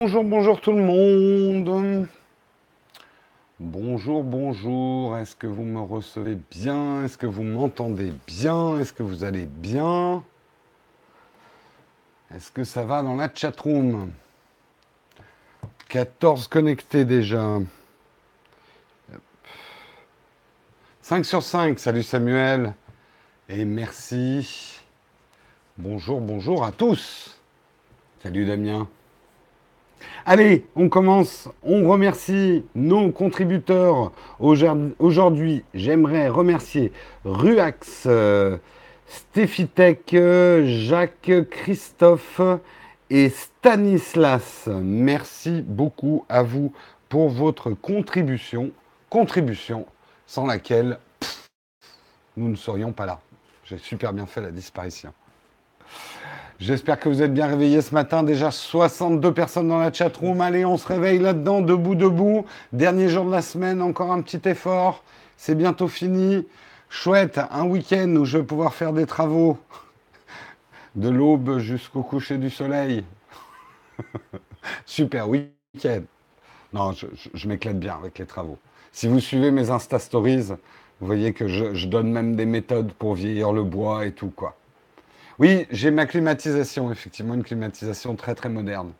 Bonjour, bonjour tout le monde. Bonjour, bonjour. Est-ce que vous me recevez bien? Est-ce que vous m'entendez bien? Est-ce que vous allez bien? Est-ce que ça va dans la chatroom? 14 connectés déjà. 5 sur 5. Salut Samuel. Et merci. Bonjour, bonjour à tous. Salut Damien. Allez, on commence. On remercie nos contributeurs. Aujourd'hui, j'aimerais remercier Ruax, euh, Stéphitech, Jacques, Christophe et Stanislas. Merci beaucoup à vous pour votre contribution. Contribution sans laquelle nous ne serions pas là. J'ai super bien fait la disparition. J'espère que vous êtes bien réveillés ce matin. Déjà 62 personnes dans la chat-room. Allez, on se réveille là-dedans, debout, debout. Dernier jour de la semaine, encore un petit effort. C'est bientôt fini. Chouette, un week-end où je vais pouvoir faire des travaux. De l'aube jusqu'au coucher du soleil. Super week-end. Non, je, m'éclate bien avec les travaux. Si vous suivez mes Insta Stories, vous voyez que je, je donne même des méthodes pour vieillir le bois et tout, quoi. Oui, j'ai ma climatisation, effectivement, une climatisation très très moderne.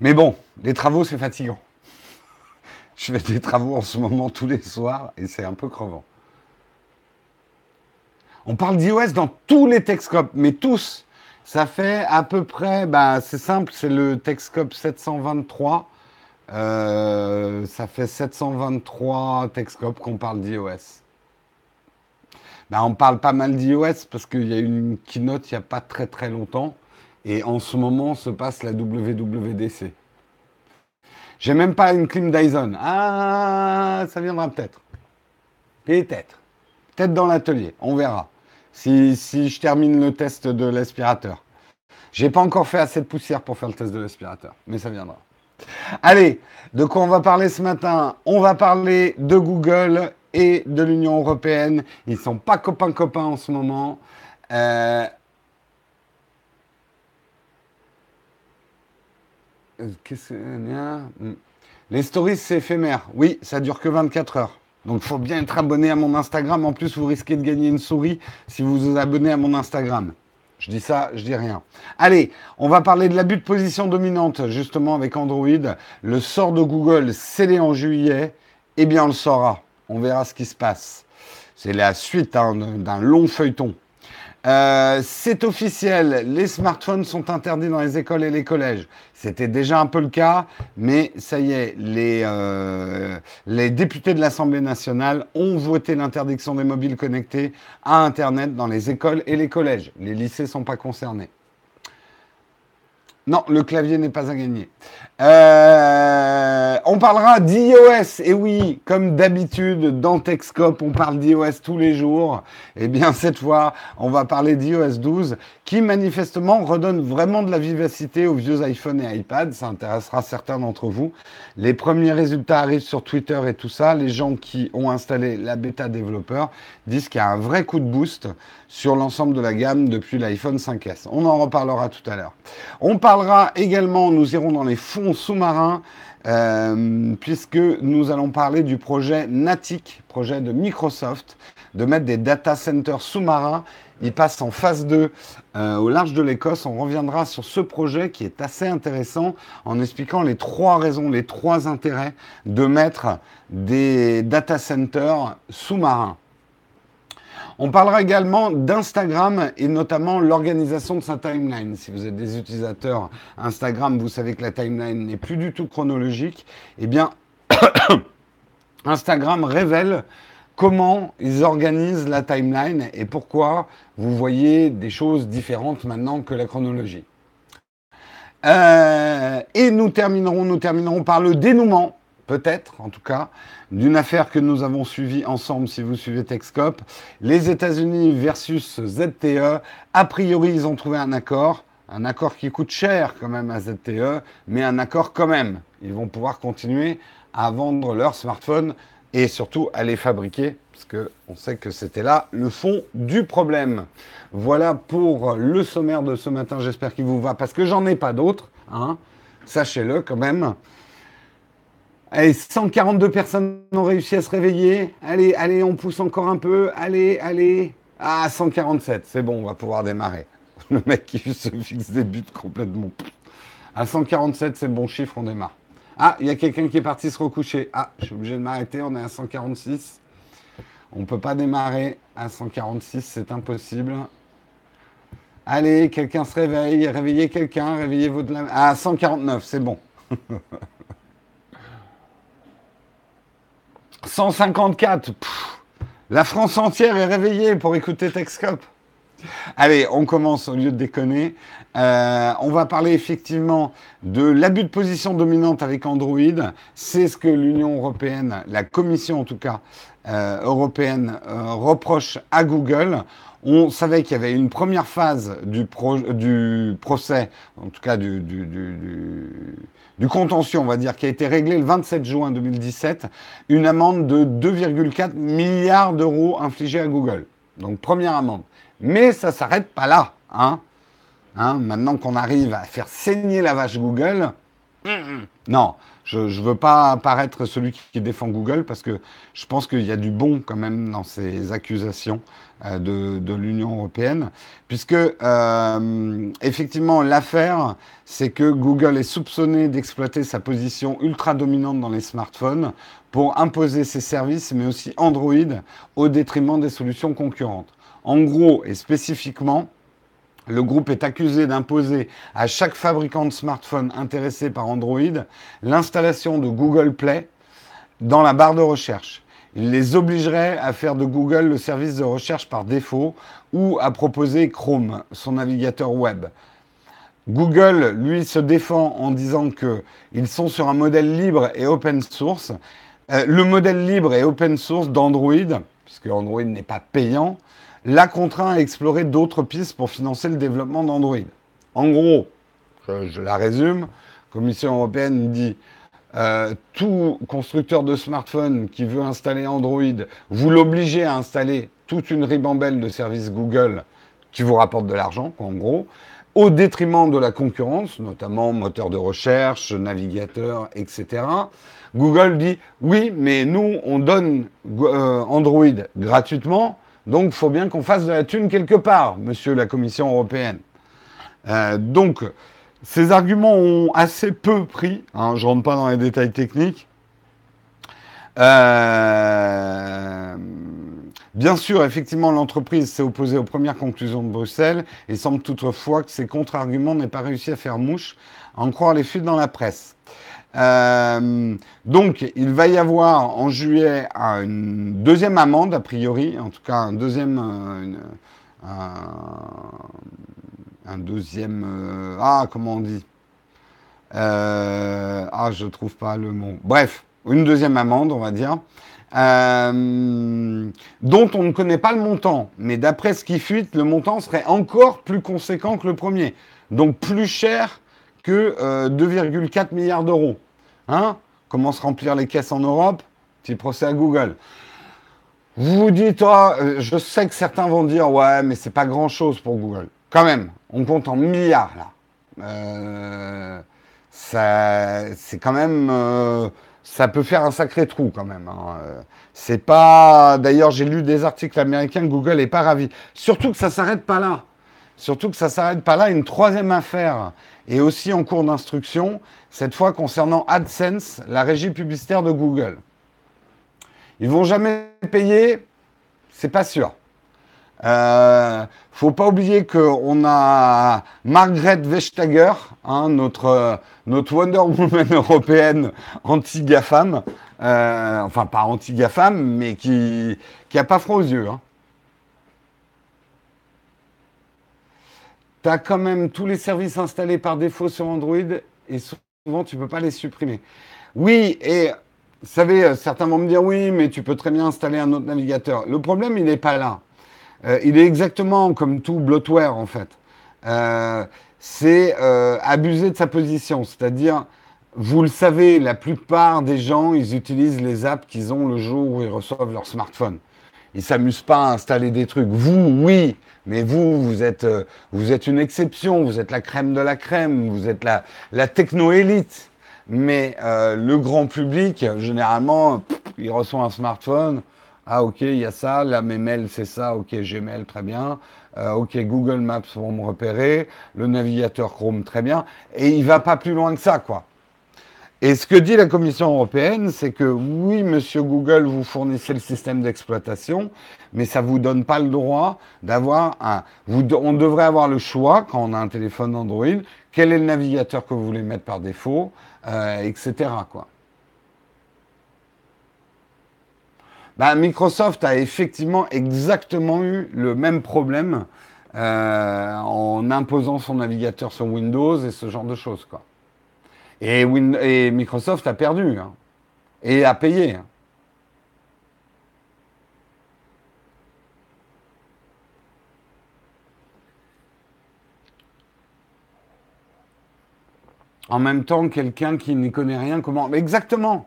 Mais bon, les travaux, c'est fatigant. Je fais des travaux en ce moment tous les soirs et c'est un peu crevant. On parle d'iOS dans tous les Texcopes, mais tous. Ça fait à peu près, bah, c'est simple, c'est le Texcope 723 euh, ça fait 723 Texcopes qu'on parle d'iOS. Ben, on parle pas mal d'iOS parce qu'il y a eu une keynote il n'y a pas très très longtemps. Et en ce moment se passe la WWDC. J'ai même pas une clim Dyson. Ah, ça viendra peut-être. Peut-être. Peut-être dans l'atelier. On verra. Si, si, je termine le test de l'aspirateur. J'ai pas encore fait assez de poussière pour faire le test de l'aspirateur. Mais ça viendra. Allez, de quoi on va parler ce matin? On va parler de Google et de l'Union européenne. Ils ne sont pas copains-copains en ce moment. Euh, qu'est-ce hmm. Les stories, c'est éphémère. Oui, ça dure que 24 heures. Donc, il faut bien être abonné à mon Instagram. En plus, vous risquez de gagner une souris si vous vous abonnez à mon Instagram. Je dis ça, je dis rien. Allez, on va parler de l'abus de position dominante, justement, avec Android. Le sort de Google scellé en juillet. Eh bien, on le saura. On verra ce qui se passe. C'est la suite hein, d'un long feuilleton. Euh, c'est officiel, les smartphones sont interdits dans les écoles et les collèges. C'était déjà un peu le cas, mais ça y est, les, euh, les députés de l'Assemblée nationale ont voté l'interdiction des mobiles connectés à Internet dans les écoles et les collèges. Les lycées ne sont pas concernés. Non, le clavier n'est pas à gagner. Euh, on parlera d'iOS. Et oui, comme d'habitude, dans Techscope, on parle d'iOS tous les jours. Eh bien, cette fois, on va parler d'iOS 12, qui manifestement redonne vraiment de la vivacité aux vieux iPhone et iPad. Ça intéressera certains d'entre vous. Les premiers résultats arrivent sur Twitter et tout ça. Les gens qui ont installé la bêta développeur disent qu'il y a un vrai coup de boost sur l'ensemble de la gamme depuis l'iPhone 5S. On en reparlera tout à l'heure. On parlera également, nous irons dans les fonds sous-marins, euh, puisque nous allons parler du projet NATIC, projet de Microsoft, de mettre des data centers sous-marins. Il passe en phase 2 euh, au large de l'Écosse. On reviendra sur ce projet qui est assez intéressant en expliquant les trois raisons, les trois intérêts de mettre des data centers sous-marins. On parlera également d'Instagram et notamment l'organisation de sa timeline. Si vous êtes des utilisateurs Instagram, vous savez que la timeline n'est plus du tout chronologique. Eh bien, Instagram révèle comment ils organisent la timeline et pourquoi vous voyez des choses différentes maintenant que la chronologie. Euh, et nous terminerons, nous terminerons par le dénouement peut-être en tout cas, d'une affaire que nous avons suivie ensemble si vous suivez Texcop. Les États-Unis versus ZTE. A priori, ils ont trouvé un accord. Un accord qui coûte cher quand même à ZTE, mais un accord quand même. Ils vont pouvoir continuer à vendre leurs smartphones et surtout à les fabriquer. parce qu'on sait que c'était là le fond du problème. Voilà pour le sommaire de ce matin, j'espère qu'il vous va, parce que j'en ai pas d'autres, hein. sachez-le quand même. Allez, 142 personnes ont réussi à se réveiller. Allez, allez, on pousse encore un peu. Allez, allez. Ah, 147, c'est bon, on va pouvoir démarrer. Le mec qui se fixe des buts complètement. À 147, c'est bon chiffre, on démarre. Ah, il y a quelqu'un qui est parti se recoucher. Ah, je suis obligé de m'arrêter, on est à 146. On ne peut pas démarrer à 146, c'est impossible. Allez, quelqu'un se réveille, réveillez quelqu'un, réveillez votre... Ah, 149, c'est bon. 154, la France entière est réveillée pour écouter Texcop. Allez, on commence au lieu de déconner. Euh, on va parler effectivement de l'abus de position dominante avec Android. C'est ce que l'Union européenne, la Commission en tout cas euh, européenne, euh, reproche à Google. On savait qu'il y avait une première phase du, procès, en tout cas du, contentieux, on va dire, qui a été réglé le 27 juin 2017, une amende de 2,4 milliards d'euros infligée à Google. Donc première amende. Mais ça s'arrête pas là. Hein. Hein, maintenant qu'on arrive à faire saigner la vache Google, non, je ne veux pas apparaître celui qui, défend Google parce que je pense qu'il y a du bon quand même dans ces accusations euh, de, l'Union européenne, puisque euh, effectivement l'affaire, c'est que Google est soupçonné d'exploiter sa position ultra dominante dans les smartphones pour imposer ses services, mais aussi Android, au détriment des solutions concurrentes. En gros et spécifiquement, le groupe est accusé d'imposer à chaque fabricant de smartphone intéressé par Android l'installation de Google Play dans la barre de recherche. Il les obligerait à faire de Google le service de recherche par défaut ou à proposer Chrome, son navigateur web. Google, lui, se défend en disant qu'ils sont sur un modèle libre et open source. Euh, le modèle libre et open source d'Android, puisque Android n'est pas payant, l'a contraint à explorer d'autres pistes pour financer le développement d'Android. En gros, je, la résume, la Commission européenne dit euh, tout constructeur de smartphone qui veut installer Android, vous l'obligez à installer toute une ribambelle de services Google qui vous rapportent de l'argent, en gros, au détriment de la concurrence, notamment moteur de recherche, navigateur, etc. Google dit oui, mais nous, on donne euh, Android gratuitement, donc, il faut bien qu'on fasse de la thune quelque part, monsieur la Commission européenne. Euh, donc, ces arguments ont assez peu pris. Hein, je ne rentre pas dans les détails techniques. Euh, bien sûr, effectivement, l'entreprise s'est opposée aux premières conclusions de Bruxelles et semble toutefois que ces contre-arguments n'aient pas réussi à faire mouche, à en croire les fuites dans la presse. Euh, donc, il va y avoir en juillet une deuxième amende, a priori, en tout cas un deuxième, euh, un, deuxième, euh, ah, comment on dit Ah, je trouve pas le mot. Bref, une deuxième amende, on va dire. dont on ne connaît pas le montant. Mais d'après ce qui fuite, le montant serait encore plus conséquent que le premier. Donc plus cher que 2,4 euh, milliards d'euros. Hein Comment se remplir les caisses en Europe Petit procès à Google. Vous vous dites, oh, je sais que certains vont dire, ouais, mais c'est pas grand chose pour Google. Quand même, on compte en milliards là. Euh, ça, c'est quand même, euh, ça peut faire un sacré trou quand même. Hein. C'est pas, d'ailleurs, j'ai lu des articles américains, Google est pas ravi. Surtout que ça s'arrête pas là. Surtout que ça s'arrête pas là. Une troisième affaire est aussi en cours d'instruction, cette fois concernant AdSense, la régie publicitaire de Google. Ils vont jamais payer, c'est pas sûr. Euh, faut pas oublier qu'on a Margaret Vestager, hein, notre, Wonder Woman européenne anti-GAFAM, euh, enfin pas anti-GAFAM, mais qui, qui a pas froid aux yeux. Hein. Tu quand même tous les services installés par défaut sur Android et souvent tu ne peux pas les supprimer. Oui, et vous savez, euh, certains vont me dire oui, mais tu peux très bien installer un autre navigateur. Le problème, il n'est pas là. Euh, il est exactement comme tout bloatware en fait. Euh, c'est abuser de sa position, c'est-à-dire, vous le savez, la plupart des gens, ils utilisent les apps qu'ils ont le jour où ils reçoivent leur smartphone. Ils s'amusent pas à installer des trucs. Vous, oui, mais vous, vous êtes, euh, vous êtes une exception, vous êtes la crème de la crème, vous êtes la, la techno-élite. Mais euh, le grand public, généralement, il reçoit un smartphone. Ah ok, il y a ça, là mes mails c'est ça, ok Gmail très bien, euh, ok Google Maps pour me repérer, le navigateur Chrome très bien, et il va pas plus loin que ça quoi. Et ce que dit la Commission européenne, c'est que oui, monsieur Google, vous fournissez le système d'exploitation, mais ça ne vous donne pas le droit d'avoir un. on devrait avoir le choix, quand on a un téléphone Android, quel est le navigateur que vous voulez mettre par défaut, euh, etc. Quoi. Bah, Microsoft a effectivement exactement eu le même problème euh, en imposant son navigateur sur Windows et ce genre de choses. Quoi. Et, Microsoft a perdu hein, et a payé. En même temps, quelqu'un qui n'y connaît rien, comment Exactement.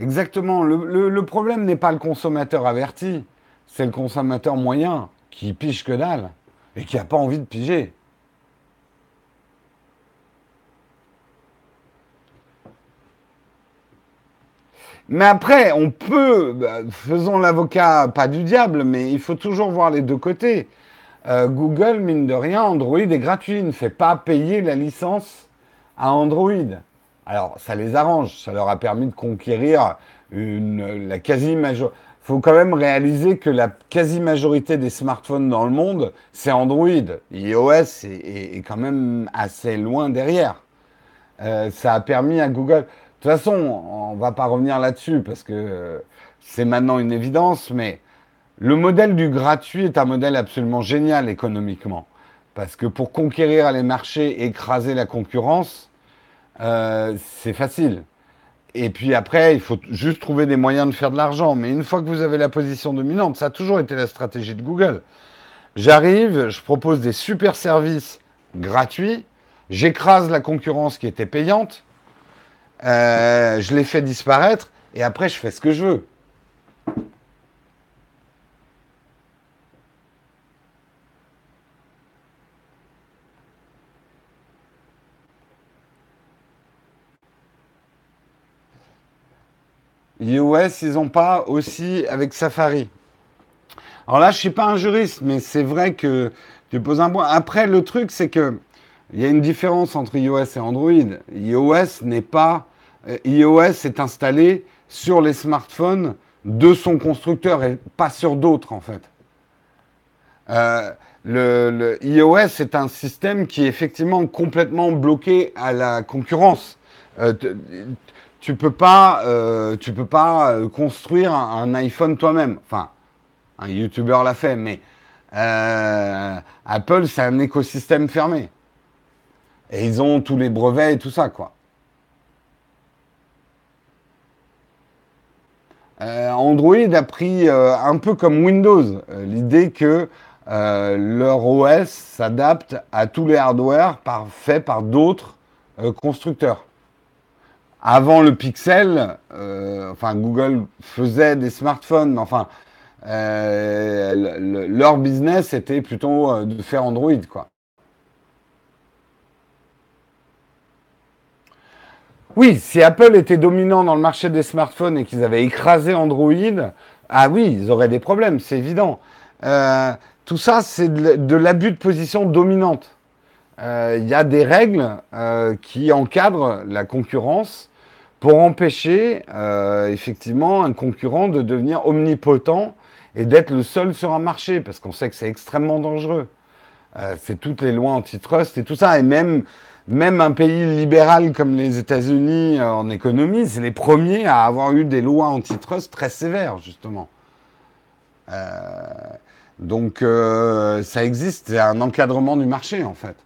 Exactement. Le, problème n'est pas le consommateur averti, c'est le consommateur moyen qui pige que dalle et qui n'a pas envie de piger. Mais après, on peut, bah, faisons l'avocat pas du diable, mais il faut toujours voir les deux côtés. Euh, Google, mine de rien, Android est gratuit, ne fait pas payer la licence à Android. Alors, ça les arrange, ça leur a permis de conquérir la quasi-majorité. Il faut quand même réaliser que la quasi-majorité des smartphones dans le monde, c'est Android. iOS est, quand même assez loin derrière. Euh, ça a permis à Google. De toute façon, on ne va pas revenir là-dessus parce que c'est maintenant une évidence, mais le modèle du gratuit est un modèle absolument génial économiquement. Parce que pour conquérir les marchés, écraser la concurrence, euh, c'est facile. Et puis après, il faut juste trouver des moyens de faire de l'argent. Mais une fois que vous avez la position dominante, ça a toujours été la stratégie de Google. J'arrive, je propose des super services gratuits, j'écrase la concurrence qui était payante, euh, je les fais disparaître et après je fais ce que je veux. iOS, ils n'ont pas aussi avec Safari. Alors là, je ne suis pas un juriste, mais c'est vrai que tu poses un point. Après, le truc, c'est que il y a une différence entre iOS et Android. iOS n'est pas iOS est installé sur les smartphones de son constructeur et pas sur d'autres en fait. Euh, le, iOS est un système qui est effectivement complètement bloqué à la concurrence. Euh, tu peux peux pas construire un, iPhone toi-même. Enfin, un YouTuber l'a fait, mais Apple c'est un écosystème fermé. Et ils ont tous les brevets et tout ça, quoi. Android a pris euh, un peu comme Windows euh, l'idée que leur OS s'adapte à tous les hardware faits par d'autres constructeurs. Avant le Pixel, enfin Google faisait des smartphones, mais enfin leur business était plutôt de faire Android quoi. Oui, si Apple était dominant dans le marché des smartphones et qu'ils avaient écrasé Android, ah oui, ils auraient des problèmes, c'est évident. Euh, tout ça, c'est de, l'abus de position dominante. Euh, il y a des règles euh, qui encadrent la concurrence pour empêcher effectivement un concurrent de devenir omnipotent et d'être le seul sur un marché, parce qu'on sait que c'est extrêmement dangereux. c'est toutes les lois antitrust et tout ça, et même même un pays libéral comme les États-Unis euh, en économie, c'est les premiers à avoir eu des lois antitrust très sévères, justement. Euh, donc euh, ça existe, c'est un encadrement du marché, en fait.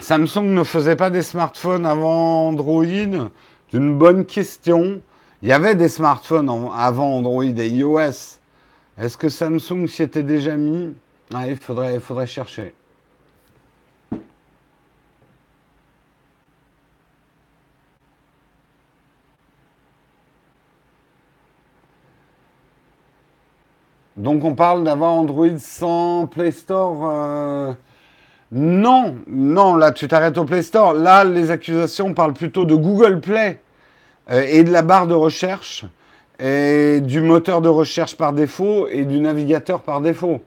Samsung ne faisait pas des smartphones avant Android? C'est une bonne question. Il y avait des smartphones avant Android et iOS. Est-ce que Samsung s'y était déjà mis? Ah, il, faudrait, chercher. Donc on parle d'avoir Android sans Play Store. Euh, non, non, là tu t'arrêtes au Play Store. Là, les accusations parlent plutôt de Google Play euh, et de la barre de recherche et du moteur de recherche par défaut et du navigateur par défaut.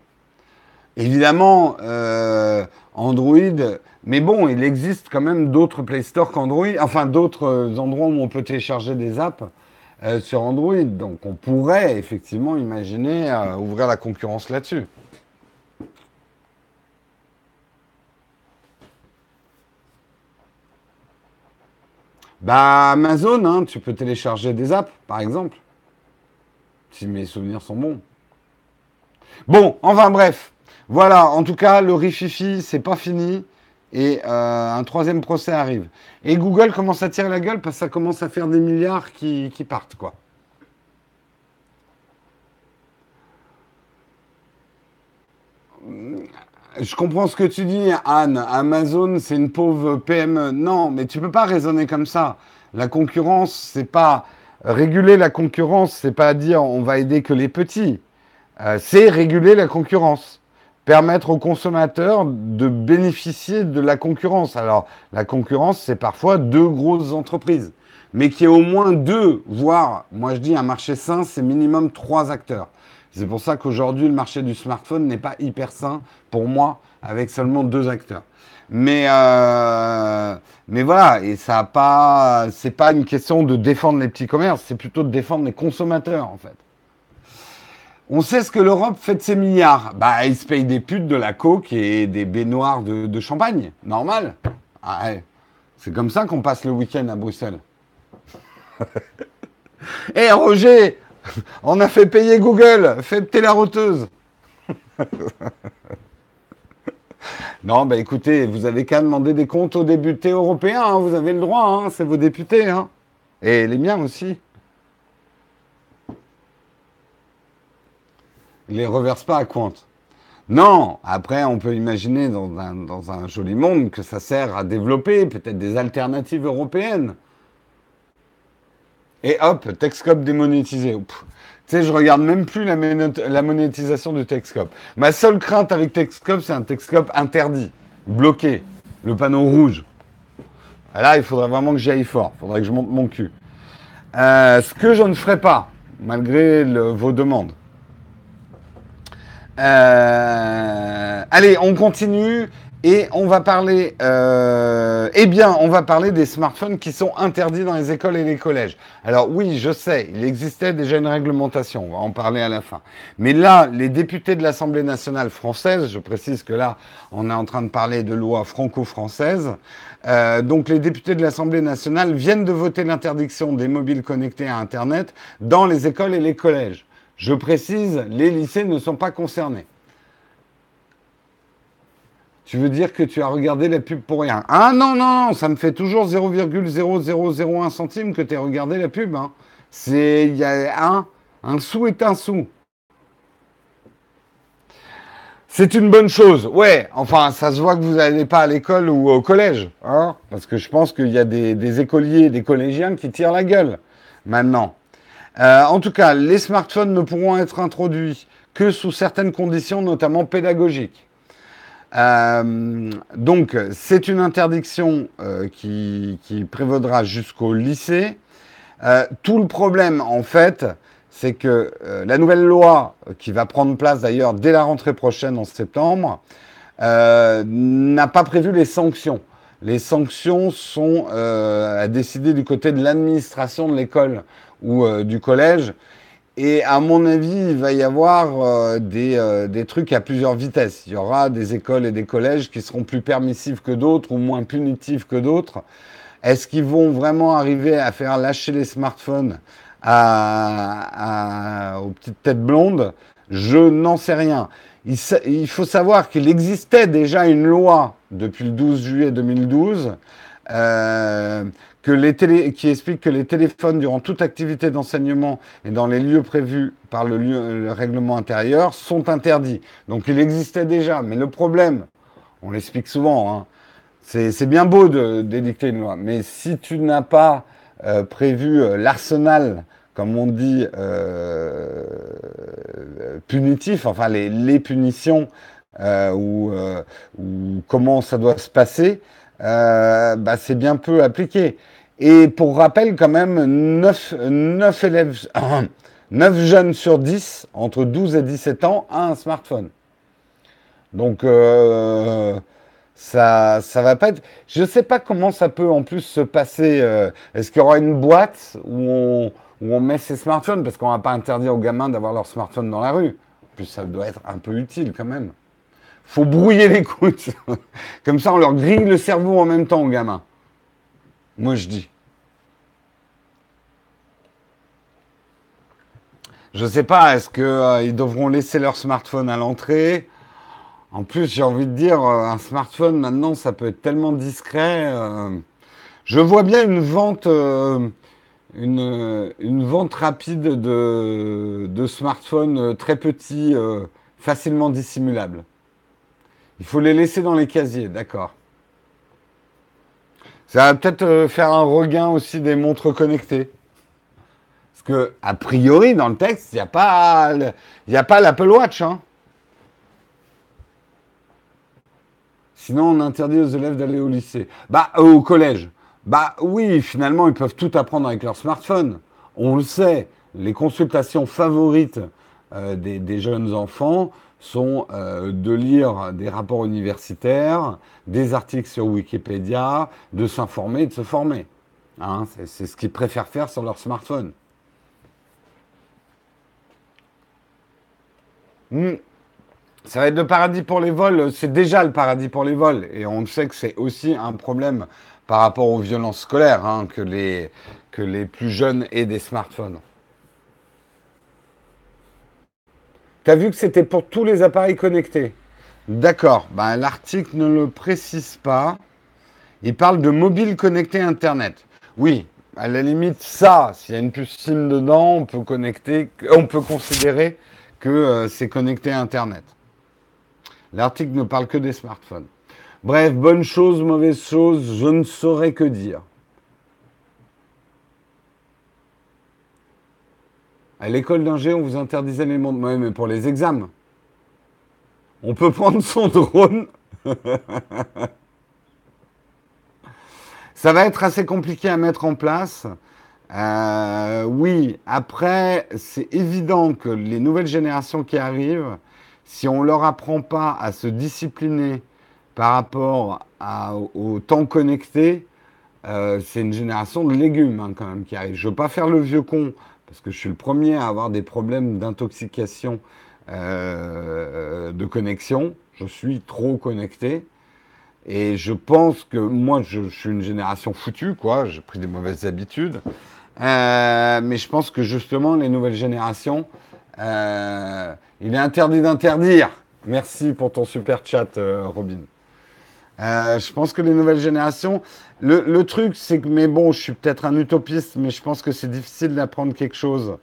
Évidemment, euh, Android, mais bon, il existe quand même d'autres Play Store qu'Android, enfin d'autres endroits où on peut télécharger des apps euh, sur Android. Donc on pourrait effectivement imaginer euh, ouvrir la concurrence là-dessus. Bah Amazon, hein, tu peux télécharger des apps, par exemple. Si mes souvenirs sont bons. Bon, enfin bref. Voilà, en tout cas, le rififi, c'est pas fini. Et euh, un troisième procès arrive. Et Google commence à tirer la gueule parce que ça commence à faire des milliards qui, partent, quoi. Je comprends ce que tu dis, Anne. Amazon, c'est une pauvre PME. Non, mais tu peux pas raisonner comme ça. La concurrence, c'est pas réguler la concurrence, c'est pas dire on va aider que les petits. Euh, c'est réguler la concurrence permettre aux consommateurs de bénéficier de la concurrence. Alors, la concurrence, c'est parfois deux grosses entreprises, mais qui est au moins deux, voire, moi je dis, un marché sain, c'est minimum trois acteurs. C'est pour ça qu'aujourd'hui, le marché du smartphone n'est pas hyper sain pour moi, avec seulement deux acteurs. Mais, euh, mais voilà, et ça a pas, c'est pas une question de défendre les petits commerces, c'est plutôt de défendre les consommateurs, en fait. On sait ce que l'Europe fait de ses milliards. Bah, ils se payent des putes de la coke et des baignoires de, champagne. Normal. Ah, C'est comme ça qu'on passe le week-end à Bruxelles. Hé Roger, on a fait payer Google. Fais la roteuse. non, bah écoutez, vous avez qu'à demander des comptes aux députés européens. Hein. Vous avez le droit, hein. c'est vos députés. Hein. Et les miens aussi. Il les reverse pas à compte. Non, après, on peut imaginer dans un, joli monde que ça sert à développer peut-être des alternatives européennes. Et hop, Texcop démonétisé. Sais, je regarde même plus la, monétisation de Texcop. Ma seule crainte avec Texcop, c'est un Texcop interdit, bloqué, le panneau rouge. Là, il faudrait vraiment que j'y aille fort. Il faudrait que je monte mon cul. Euh, ce que je ne ferai pas, malgré vos demandes. Euh, allez, on continue et on va parler. Euh, eh bien, on va parler des smartphones qui sont interdits dans les écoles et les collèges. Alors oui, je sais, il existait déjà une réglementation. On va en parler à la fin. Mais là, les députés de l'Assemblée nationale française, je précise que là, on est en train de parler de loi franco-française. Euh, donc les députés de l'Assemblée nationale viennent de voter l'interdiction des mobiles connectés à Internet dans les écoles et les collèges. Je précise, les lycées ne sont pas concernés. Tu veux dire que tu as regardé la pub pour rien? Ah non, non, ça me fait toujours 0,0001 centime que tu as regardé la pub. Hein. C'est, il y a un, sou est un sou. C'est une bonne chose. Ouais, enfin, ça se voit que vous n'allez pas à l'école ou au collège. Hein Parce que je pense qu'il y a des, des écoliers, des collégiens qui tirent la gueule maintenant. Euh, en tout cas, les smartphones ne pourront être introduits que sous certaines conditions, notamment pédagogiques. Euh, donc, c'est une interdiction euh, qui, prévaudra jusqu'au lycée. tout le problème, en fait, c'est que la nouvelle loi, qui va prendre place d'ailleurs dès la rentrée prochaine en septembre, n'a pas prévu les sanctions. Les sanctions sont à décider du côté de l'administration de l'école ou euh, du collège. Et à mon avis, il va y avoir euh, des, euh, des, trucs à plusieurs vitesses. Il y aura des écoles et des collèges qui seront plus permissifs que d'autres ou moins punitifs que d'autres. Est-ce qu'ils vont vraiment arriver à faire lâcher les smartphones à, aux petites têtes blondes? Je n'en sais rien. Il, il faut savoir qu'il existait déjà une loi depuis le 12 juillet 2012 euh, que les télé, qui explique que les téléphones durant toute activité d'enseignement et dans les lieux prévus par le, lieu, le règlement intérieur sont interdits. Donc il existait déjà, mais le problème, on l'explique souvent, hein, c'est bien beau d'édicter une loi, mais si tu n'as pas euh, prévu euh, l'arsenal comme on dit, punitifs, enfin les, punitions ou, comment ça doit se passer, bah, c'est bien peu appliqué. Et pour rappel, quand même, 9, 9 élèves, 9 jeunes sur 10, entre 12 et 17 ans, a un smartphone. Donc, euh, ça ça va pas être. Je ne sais pas comment ça peut en plus se passer. Euh, est-ce qu'il y aura une boîte où on, met ses smartphones? Parce qu'on ne va pas interdire aux gamins d'avoir leur smartphone dans la rue. En plus, ça doit être un peu utile quand même. faut brouiller l'écoute. Comme ça, on leur grille le cerveau en même temps aux gamins. Moi, je dis. Je ne sais pas, est-ce qu'ils euh, devront laisser leur smartphone à l'entrée? En plus, j'ai envie de dire, euh, un smartphone, maintenant, ça peut être tellement discret. Euh. je vois bien une vente, une, vente rapide de, de smartphones très petits, facilement dissimulables. Il faut les laisser dans les casiers, d'accord. Ça va peut-être euh, faire un regain aussi des montres connectées. Parce que, a priori, dans le texte, il n'y a pas, l'Apple Watch. Hein. Sinon, on interdit aux élèves d'aller au lycée. Bah, euh, au collège. Bah oui, finalement, ils peuvent tout apprendre avec leur smartphone. On le sait. Les consultations favorites euh, des, jeunes enfants, sont euh, de lire des rapports universitaires, des articles sur Wikipédia, de s'informer et de se former. Hein, c'est ce qu'ils préfèrent faire sur leur smartphone. Hmm. Ça va être le paradis pour les vols, c'est déjà le paradis pour les vols. Et on sait que c'est aussi un problème par rapport aux violences scolaires, hein, que, les, que les plus jeunes aient des smartphones. Tu as vu que c'était pour tous les appareils connectés. D'accord. Ben, L'article ne le précise pas. Il parle de mobile connecté Internet. Oui, à la limite, ça, s'il y a une puce dedans, on peut connecter, on considérer que euh, c'est connecté à Internet. L'article ne parle que des smartphones. Bref, bonne chose, mauvaise chose, je ne saurais que dire. À l'école d'ingé, on vous interdisait les montres. Oui, mais pour les examens. On peut prendre son drone. Ça va être assez compliqué à mettre en place. Euh, oui, après, c'est évident que les nouvelles générations qui arrivent, si on ne leur apprend pas à se discipliner par rapport au temps connecté, euh, c'est une génération de légumes hein, quand même qui arrive. Je ne veux pas faire le vieux con parce que je suis le premier à avoir des problèmes d'intoxication euh, de connexion. Je suis trop connecté. Et je pense que moi, je, suis une génération foutue, quoi. J'ai pris des mauvaises habitudes. Euh, mais je pense que justement, les nouvelles générations, euh, il est interdit d'interdire. Merci pour ton super chat, Robin. Euh, je pense que les nouvelles générations, le, truc, c'est que, mais bon, je suis peut-être un utopiste, mais je pense que c'est difficile d'apprendre quelque chose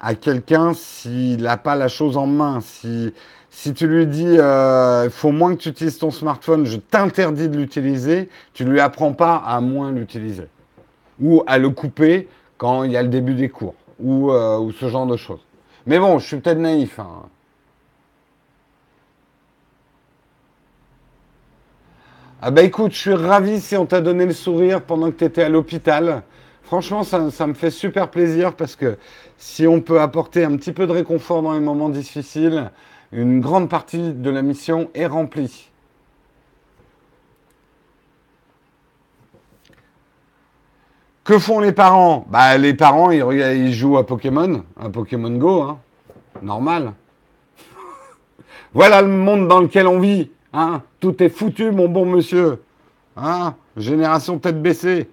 à quelqu'un s'il n'a pas la chose en main. Si, tu lui dis, euh, il faut moins que tu utilises ton smartphone, je t'interdis de l'utiliser, tu ne lui apprends pas à moins l'utiliser. Ou à le couper quand il y a le début des cours, ou, euh, ce genre de choses. Mais bon, je suis peut-être naïf. Hein. Ah bah écoute, je suis ravi si on t'a donné le sourire pendant que tu étais à l'hôpital. Franchement, ça, me fait super plaisir parce que si on peut apporter un petit peu de réconfort dans les moments difficiles, une grande partie de la mission est remplie. Que font les parents? Bah les parents, ils, ils, jouent à Pokémon, à Pokémon Go, hein. normal. voilà le monde dans lequel on vit. Hein? Tout est foutu, mon bon monsieur. Hein? Génération tête baissée.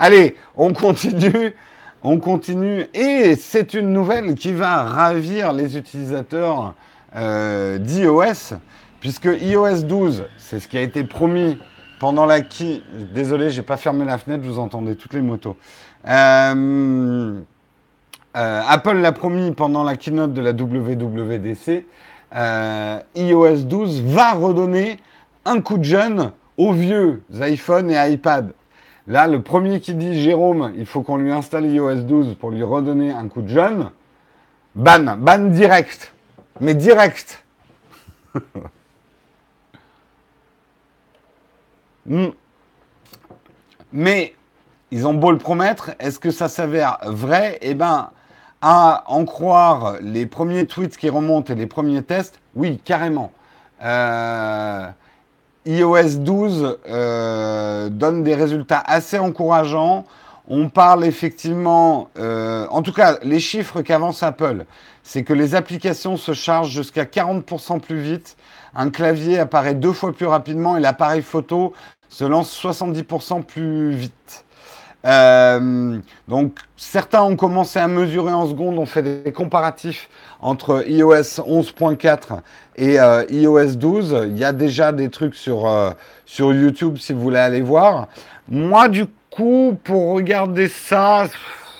Allez, on continue. On continue. Et c'est une nouvelle qui va ravir les utilisateurs euh, d'iOS, puisque iOS 12, c'est ce qui a été promis pendant la qui. Désolé, j'ai pas fermé la fenêtre, vous entendez toutes les motos. Euh, euh, Apple l'a promis pendant la keynote de la WWDC euh, iOS 12 va redonner un coup de jeune aux vieux iPhone et iPad. Là, le premier qui dit Jérôme, il faut qu'on lui installe iOS 12 pour lui redonner un coup de jeune, ban, ban direct. Mais direct. Hmm. Mais ils ont beau le promettre, est-ce que ça s'avère vrai? Eh bien, à en croire les premiers tweets qui remontent et les premiers tests, oui, carrément. Euh, iOS 12 euh, donne des résultats assez encourageants. On parle effectivement, euh, en tout cas, les chiffres qu'avance Apple, c'est que les applications se chargent jusqu'à 40% plus vite, un clavier apparaît deux fois plus rapidement et l'appareil photo se lance 70% plus vite. Euh, donc certains ont commencé à mesurer en secondes, on fait des comparatifs entre iOS 11.4 et euh, iOS 12. Il y a déjà des trucs sur, euh, sur YouTube si vous voulez aller voir. Moi du coup, pour regarder ça,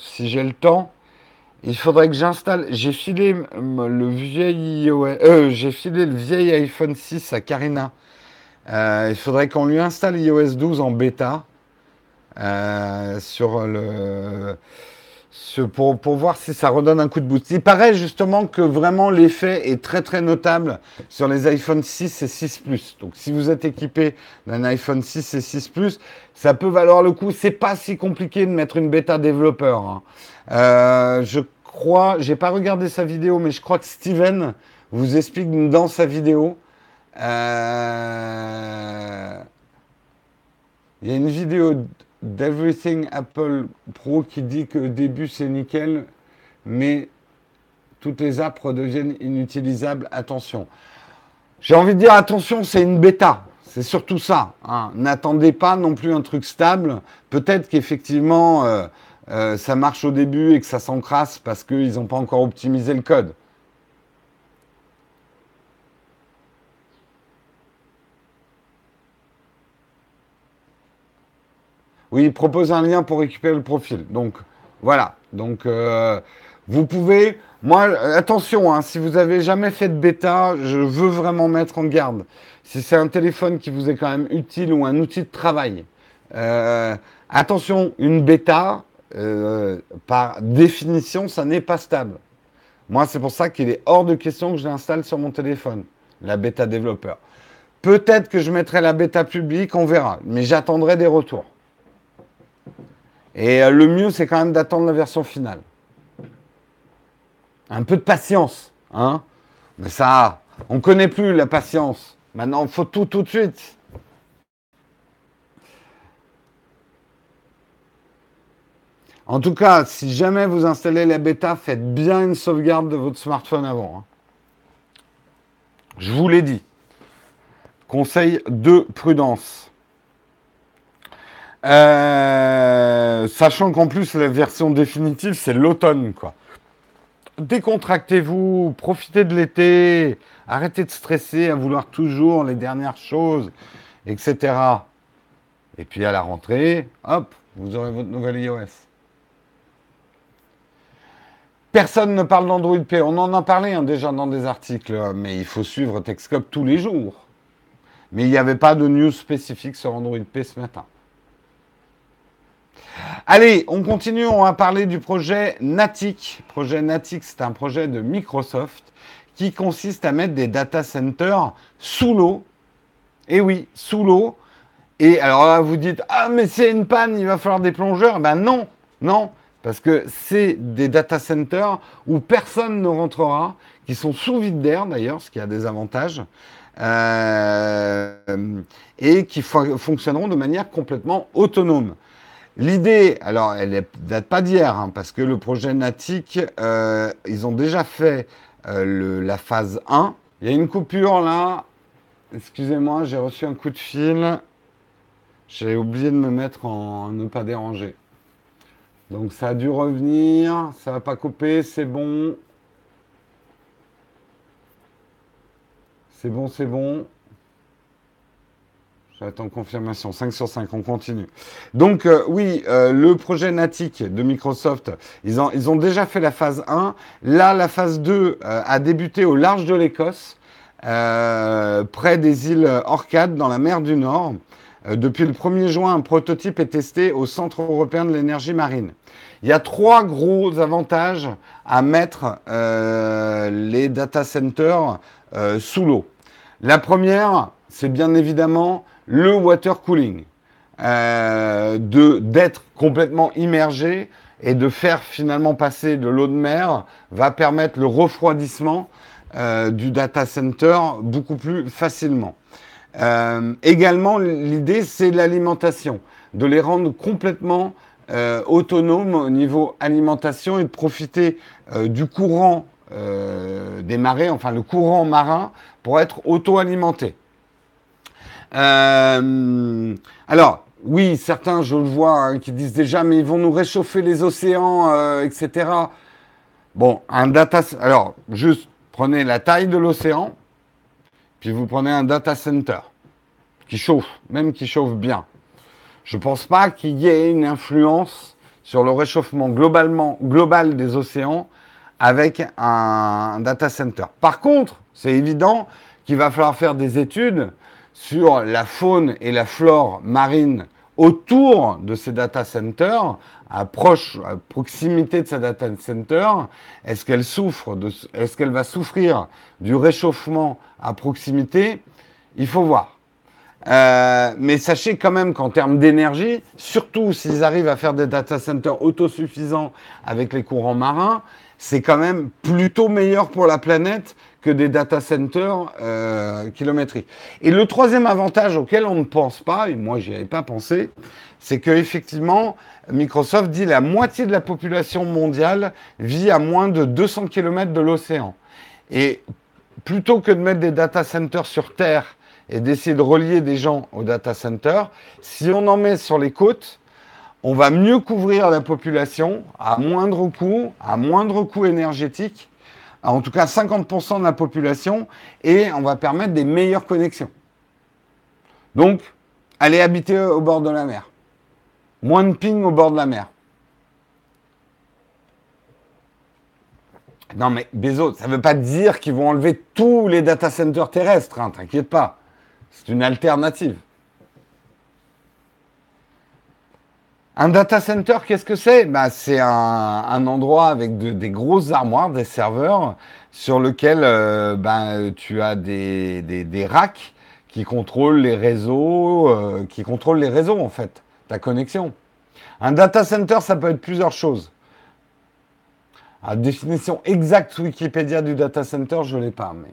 si j'ai le temps, il faudrait que j'installe. J'ai filé le vieil iOS, filé le vieil iPhone 6 à Karina. il faudrait qu'on lui installe iOS 12 en bêta. Euh, sur le, pour, voir si ça redonne un coup de boost. Il paraît justement que vraiment l'effet est très très notable sur les iPhone 6 et 6 Plus. Donc si vous êtes équipé d'un iPhone 6 et 6 Plus, ça peut valoir le coup. C'est pas si compliqué de mettre une bêta développeur. Hein. Euh, je crois, j'ai pas regardé sa vidéo, mais je crois que Steven vous explique dans sa vidéo. Euh, il y a une vidéo d'Everything Apple Pro qui dit que début c'est nickel, mais toutes les apps deviennent inutilisables. Attention. J'ai envie de dire attention, c'est une bêta. C'est surtout ça. Hein. N'attendez pas non plus un truc stable. Peut-être qu'effectivement euh, euh, ça marche au début et que ça s'encrasse parce qu'ils n'ont pas encore optimisé le code. Oui, il propose un lien pour récupérer le profil. Donc, voilà. Donc, euh, vous pouvez. Moi, attention, hein, si vous n'avez jamais fait de bêta, je veux vraiment mettre en garde. Si c'est un téléphone qui vous est quand même utile ou un outil de travail, euh, attention, une bêta, euh, par définition, ça n'est pas stable. Moi, c'est pour ça qu'il est hors de question que je l'installe sur mon téléphone, la bêta développeur. Peut-être que je mettrai la bêta publique, on verra, mais j'attendrai des retours. Et euh, le mieux, c'est quand même d'attendre la version finale. Un peu de patience, hein. Mais ça, on ne connaît plus la patience. Maintenant, il faut tout tout de suite. En tout cas, si jamais vous installez la bêta, faites bien une sauvegarde de votre smartphone avant. Hein. Je vous l'ai dit. Conseil de prudence. Euh, sachant qu'en plus, la version définitive, c'est l'automne, quoi. Décontractez-vous, profitez de l'été, arrêtez de stresser à vouloir toujours les dernières choses, etc. Et puis à la rentrée, hop, vous aurez votre nouvelle iOS. Personne ne parle d'Android P. On en a parlé hein, déjà dans des articles, mais il faut suivre Texcop tous les jours. Mais il n'y avait pas de news spécifique sur Android P ce matin. Allez, on continue, on va parler du projet Natic. Projet Natic, c'est un projet de Microsoft qui consiste à mettre des data centers sous l'eau. Et oui, sous l'eau. Et alors là, vous dites, ah mais c'est une panne, il va falloir des plongeurs. Ben non, non, parce que c'est des data centers où personne ne rentrera, qui sont sous vide d'air d'ailleurs, ce qui a des avantages. Euh, et qui fonctionneront de manière complètement autonome. L'idée, alors elle ne date pas d'hier, hein, parce que le projet Natic, euh, ils ont déjà fait euh, la phase 1. Il y a une coupure là. Excusez-moi, j'ai reçu un coup de fil. J'ai oublié de me mettre en ne pas déranger. Donc ça a dû revenir, ça va pas couper, c'est bon. C'est bon, c'est bon. J'attends confirmation. 5 sur 5, on continue. Donc euh, oui, euh, le projet Natic de Microsoft, ils ont, ils ont déjà fait la phase 1. Là, la phase 2 euh, a débuté au large de l'Écosse, près des îles Orcades, dans la mer du Nord. Euh, depuis le 1er juin, un prototype est testé au Centre européen de l'énergie marine. Il y a trois gros avantages à mettre euh, les data centers euh, sous l'eau. La première, c'est bien évidemment le water cooling, d'être complètement immergé et de faire finalement passer de l'eau de mer va permettre le refroidissement du data center beaucoup plus facilement. Euh, également, l'idée, c'est l'alimentation, de les rendre complètement euh, autonomes au niveau alimentation et de profiter euh, du courant des marées, enfin le courant marin, pour être auto-alimentés. alors, oui, certains, je le vois, hein, qui disent déjà, mais ils vont nous réchauffer les océans, etc. Bon, un data... Alors, juste prenez la taille de l'océan, puis vous prenez un data center qui chauffe, même qui chauffe bien. Je ne pense pas qu'il y ait une influence sur le réchauffement globalement, global des océans avec un data center. Par contre, c'est évident qu'il va falloir faire des études sur la faune et la flore marine autour de ces data centers, à, proche, à proximité de ces data centers, est-ce qu'elle souffre est-ce qu'elle va souffrir du réchauffement à proximité? Il faut voir. Euh, mais sachez quand même qu'en termes d'énergie, surtout s'ils arrivent à faire des data centers autosuffisants avec les courants marins, c'est quand même plutôt meilleur pour la planète que des data centers euh, kilométriques. Et le troisième avantage auquel on ne pense pas, et moi j'y avais pas pensé, c'est que effectivement Microsoft dit la moitié de la population mondiale vit à moins de 200 km de l'océan. Et plutôt que de mettre des data centers sur Terre et d'essayer de relier des gens au data center, si on en met sur les côtes, on va mieux couvrir la population à moindre coût, à moindre coût énergétique, en tout cas 50% de la population, et on va permettre des meilleures connexions. Donc, allez habiter au bord de la mer. Moins de ping au bord de la mer. Non mais Bezos, ça ne veut pas dire qu'ils vont enlever tous les data centers terrestres, hein, t'inquiète pas. C'est une alternative. Un data center, qu'est-ce que c'est? Bah, C'est un, endroit avec des grosses armoires, des serveurs, sur lesquels euh, bah, tu as des, des, racks qui contrôlent les réseaux, euh, qui contrôlent les réseaux en fait, ta connexion. Un data center, ça peut être plusieurs choses. La définition exacte Wikipédia du data center, je ne l'ai pas, mais...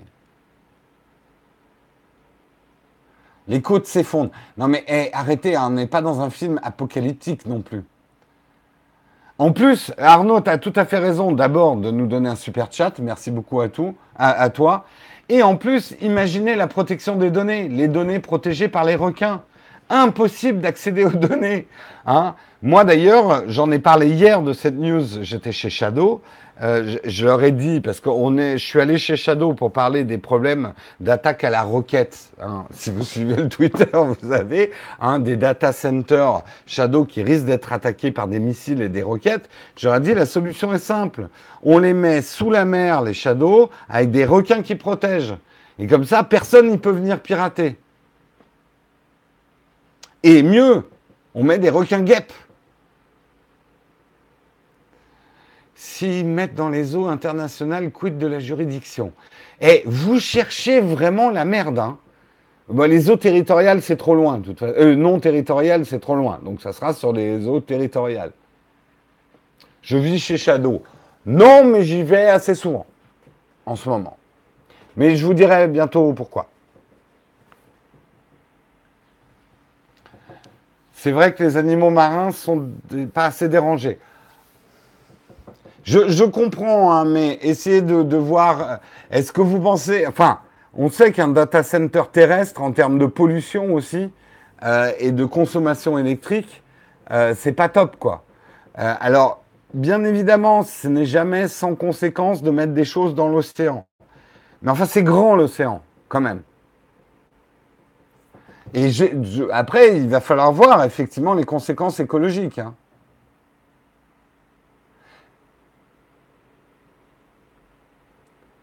Les côtes s'effondrent. Non mais arrêtez, hein, on n'est pas dans un film apocalyptique non plus. En plus, Arnaud, tu as tout à fait raison d'abord de nous donner un super chat. Merci beaucoup à, toi. Et en plus, imaginez la protection des données, les données protégées par les requins. Impossible d'accéder aux données. Hein. Moi d'ailleurs, j'en ai parlé hier de cette news, j'étais chez Shadow. Euh, je, leur ai dit, parce que est, je suis allé chez Shadow pour parler des problèmes d'attaque à la roquette. Hein. Si vous suivez le Twitter, vous avez hein, des data centers Shadow qui risquent d'être attaqués par des missiles et des roquettes. Je leur ai dit, la solution est simple. On les met sous la mer, les Shadow, avec des requins qui protègent. Et comme ça, personne n'y peut venir pirater. Et mieux, on met des requins guêpes. S'ils mettent dans les eaux internationales, quid de la juridiction Et vous cherchez vraiment la merde. Hein les eaux territoriales, c'est trop loin. Euh, non territoriales, c'est trop loin. Donc ça sera sur les eaux territoriales. Je vis chez Shadow. Non, mais j'y vais assez souvent en ce moment. Mais je vous dirai bientôt pourquoi. C'est vrai que les animaux marins sont pas assez dérangés. Je, comprends, hein, mais essayez de, voir. Euh, est-ce que vous pensez. Enfin, on sait qu'un data center terrestre, en termes de pollution aussi, euh, et de consommation électrique, euh, c'est pas top, quoi. alors, bien évidemment, ce n'est jamais sans conséquence de mettre des choses dans l'océan. Mais enfin, c'est grand l'océan, quand même. Et après, il va falloir voir effectivement les conséquences écologiques. Hein.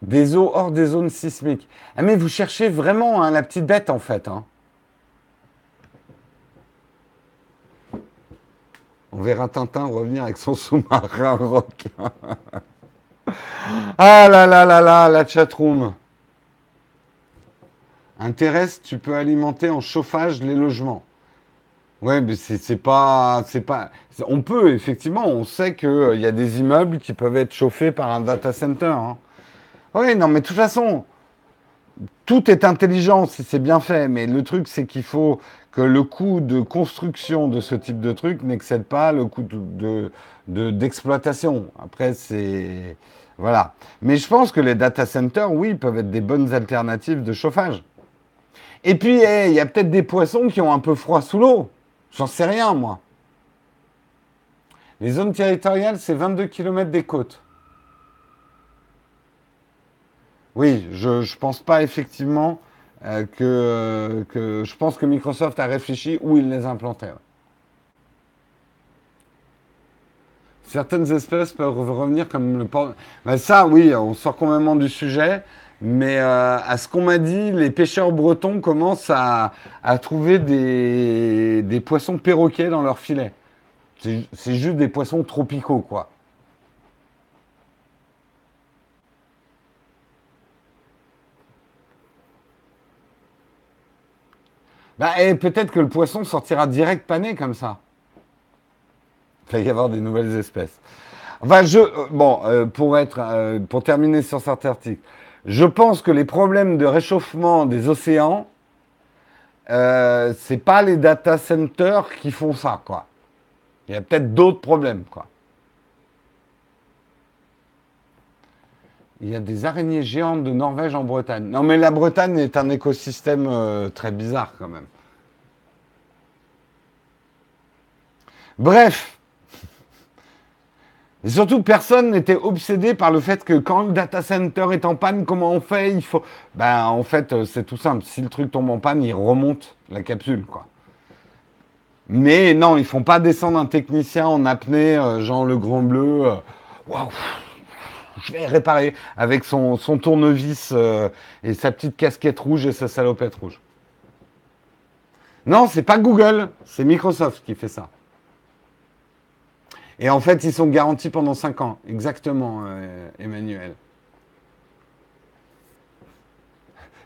Des eaux hors des zones sismiques. Ah mais vous cherchez vraiment hein, la petite bête en fait. Hein. On verra Tintin revenir avec son sous-marin rock. ah là là là là, la chatroom. Intéresse, tu peux alimenter en chauffage les logements. Ouais, mais c'est pas, c'est pas. On peut effectivement, on sait qu'il euh, y a des immeubles qui peuvent être chauffés par un data center. Hein. Oui, non, mais de toute façon, tout est intelligent si c'est bien fait. Mais le truc, c'est qu'il faut que le coût de construction de ce type de truc n'excède pas le coût de, d'exploitation. Après, c'est voilà. Mais je pense que les data centers, oui, peuvent être des bonnes alternatives de chauffage. Et puis, il y a peut-être des poissons qui ont un peu froid sous l'eau. J'en sais rien, moi. Les zones territoriales, c'est 22 km des côtes. Oui, je ne pense pas effectivement euh, que, que, Je pense que Microsoft a réfléchi où il les implantait. Certaines espèces peuvent revenir comme le porc. Ben ça, oui, on sort complètement du sujet. Mais euh, à ce qu'on m'a dit, les pêcheurs bretons commencent à, trouver des, poissons perroquets dans leurs filets. C'est juste des poissons tropicaux, quoi. Bah, et peut-être que le poisson sortira direct pané comme ça. Il va y avoir des nouvelles espèces. Je, euh, bon, euh, pour être, pour terminer sur cet article, je pense que les problèmes de réchauffement des océans, euh, c'est pas les data centers qui font ça, quoi. Il y a peut-être d'autres problèmes, quoi. Il y a des araignées géantes de Norvège en Bretagne. Non, mais la Bretagne est un écosystème euh, très bizarre, quand même. Bref, et surtout, personne n'était obsédé par le fait que quand le data center est en panne, comment on fait? Il faut. Ben, en fait, euh, c'est tout simple. Si le truc tombe en panne, il remonte la capsule, quoi. Mais non, ils font pas descendre un technicien en apnée, euh, genre le grand bleu. Waouh Je vais réparer avec son, tournevis et sa petite casquette rouge et sa salopette rouge. Non, c'est pas Google, c'est Microsoft qui fait ça. Et en fait, ils sont garantis pendant 5 ans. Exactement, euh, Emmanuel.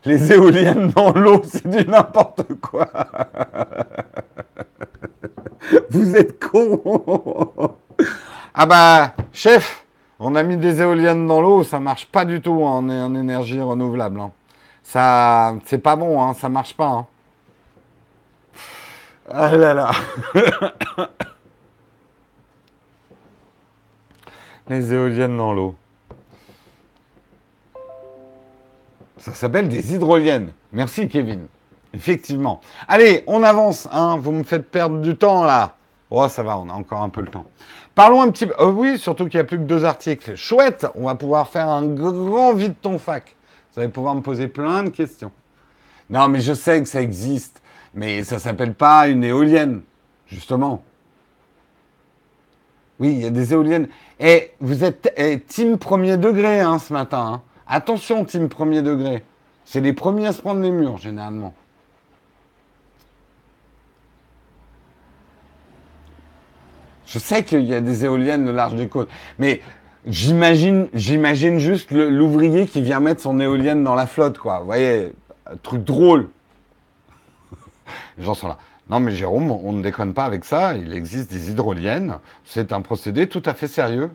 Les éoliennes dans l'eau, c'est du n'importe quoi. Vous êtes con. ah bah, chef, on a mis des éoliennes dans l'eau, ça marche pas du tout en, énergie renouvelable. Hein. Ça, c'est pas bon, hein, ça marche pas. Hein. Ah là là. Les éoliennes dans l'eau. Ça s'appelle des hydroliennes. Merci Kevin. Effectivement. Allez, on avance. Hein. Vous me faites perdre du temps là. Oh, ça va, on a encore un peu le temps. Parlons un petit peu. Oh, oui, surtout qu'il n'y a plus que deux articles. Chouette, on va pouvoir faire un grand vide ton fac. Vous allez pouvoir me poser plein de questions. Non, mais je sais que ça existe. Mais ça s'appelle pas une éolienne, justement. Oui, il y a des éoliennes. Et vous êtes team premier degré hein, ce matin. Hein. Attention, team premier degré. C'est les premiers à se prendre les murs, généralement. Je sais qu'il y a des éoliennes le large des côtes, mais j'imagine, j'imagine juste l'ouvrier qui vient mettre son éolienne dans la flotte, quoi. Vous voyez, un truc drôle. Les gens sont là. Non, mais Jérôme, on ne déconne pas avec ça. Il existe des hydroliennes. C'est un procédé tout à fait sérieux.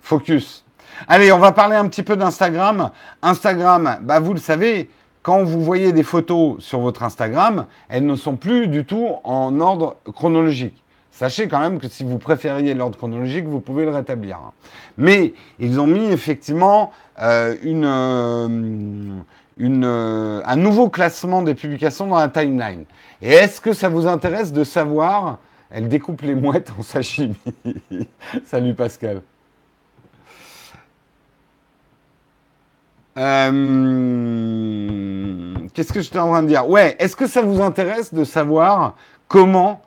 Focus. Allez, on va parler un petit peu d'Instagram. Instagram, bah vous le savez, quand vous voyez des photos sur votre Instagram, elles ne sont plus du tout en ordre chronologique. Sachez quand même que si vous préfériez l'ordre chronologique, vous pouvez le rétablir. Mais ils ont mis effectivement euh, une, euh, euh, un nouveau classement des publications dans la timeline. Et est-ce que ça vous intéresse de savoir Elle découpe les mouettes en sashimi. Salut Pascal. Qu'est-ce que je suis en train de dire? Ouais, est-ce que ça vous intéresse de savoir comment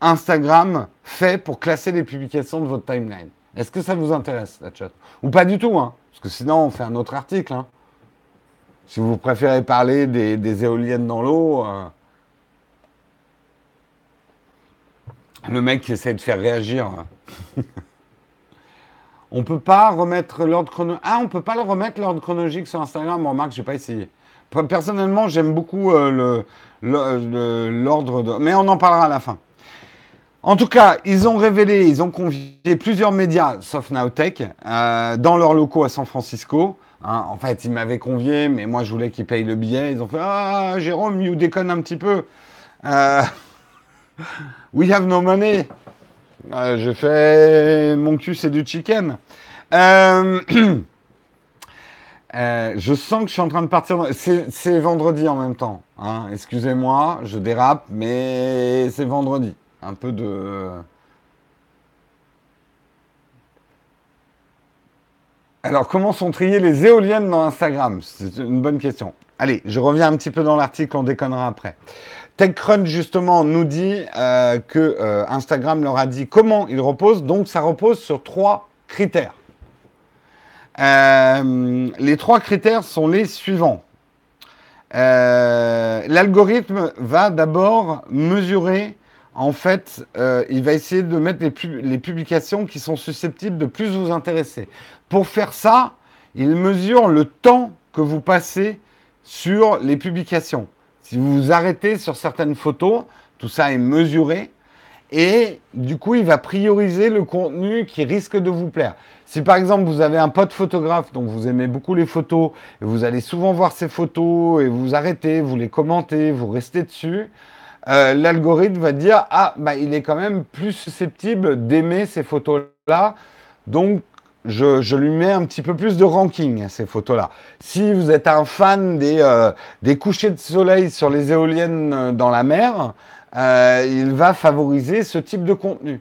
Instagram fait pour classer les publications de votre timeline? Est-ce que ça vous intéresse, la chat? Ou pas du tout, hein Parce que sinon, on fait un autre article. Hein si vous préférez parler des, éoliennes dans l'eau. Euh. Le mec qui essaie de faire réagir. on peut pas remettre l'ordre chronologique. Ah, on peut pas le remettre l'ordre chronologique sur Instagram? Marc, j'ai pas essayé. Personnellement, j'aime beaucoup euh, l'ordre de. Mais on en parlera à la fin. En tout cas, ils ont révélé, ils ont convié plusieurs médias, sauf Nowtech, euh, dans leurs locaux à San Francisco. Hein. en fait, ils m'avaient convié, mais moi, je voulais qu'ils payent le billet. Ils ont fait Ah, Jérôme, you déconne un petit peu. Euh, we have no money. Euh, je fais mon cul, c'est du chicken. je sens que je suis en train de partir. C'est vendredi en même temps. Hein. Excusez-moi, je dérape, mais c'est vendredi un peu de... Alors, comment sont triées les éoliennes dans Instagram? C'est une bonne question. Allez, je reviens un petit peu dans l'article, on déconnera après. TechCrunch, justement, nous dit euh, que euh, Instagram leur a dit comment il repose. Donc, ça repose sur trois critères. Euh, les trois critères sont les suivants. L'algorithme va d'abord mesurer en fait, euh, il va essayer de mettre les, publications qui sont susceptibles de plus vous intéresser. Pour faire ça, il mesure le temps que vous passez sur les publications. Si vous vous arrêtez sur certaines photos, tout ça est mesuré. Et du coup, il va prioriser le contenu qui risque de vous plaire. Si par exemple vous avez un pote photographe, donc vous aimez beaucoup les photos, et vous allez souvent voir ces photos, et vous arrêtez, vous les commentez, vous restez dessus, euh, l'algorithme va dire ah bah il est quand même plus susceptible d'aimer ces photos là donc je, lui mets un petit peu plus de ranking à ces photos là si vous êtes un fan des, euh, couchers de soleil sur les éoliennes euh, dans la mer il va favoriser ce type de contenu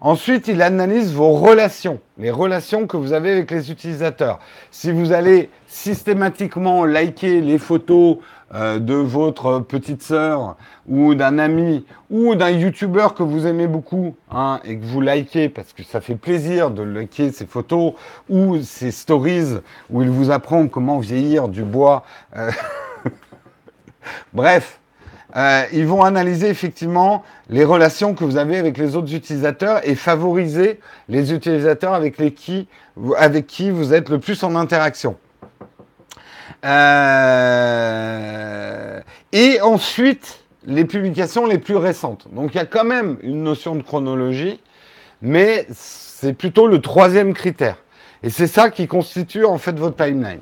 ensuite, il analyse vos relations, les relations que vous avez avec les utilisateurs. Si vous allez systématiquement liker les photos euh, de votre petite sœur ou d'un ami ou d'un youtubeur que vous aimez beaucoup hein, et que vous likez parce que ça fait plaisir de liker ses photos ou ses stories où il vous apprend comment vieillir du bois. Euh, bref, euh, ils vont analyser effectivement les relations que vous avez avec les autres utilisateurs et favoriser les utilisateurs avec, les qui, avec qui vous êtes le plus en interaction. Euh, et ensuite, les publications les plus récentes. Donc il y a quand même une notion de chronologie, mais c'est plutôt le troisième critère. Et c'est ça qui constitue en fait votre timeline.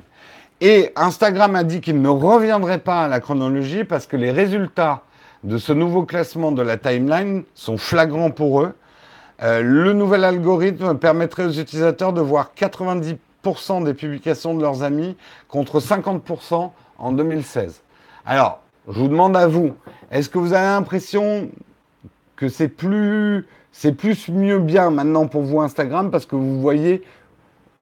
Et Instagram a dit qu'il ne reviendrait pas à la chronologie parce que les résultats de ce nouveau classement de la timeline sont flagrants pour eux. Euh, le nouvel algorithme permettrait aux utilisateurs de voir 90% des publications de leurs amis contre 50% en 2016. Alors, je vous demande à vous, est-ce que vous avez l'impression que c'est plus, c'est plus mieux bien maintenant pour vous Instagram parce que vous voyez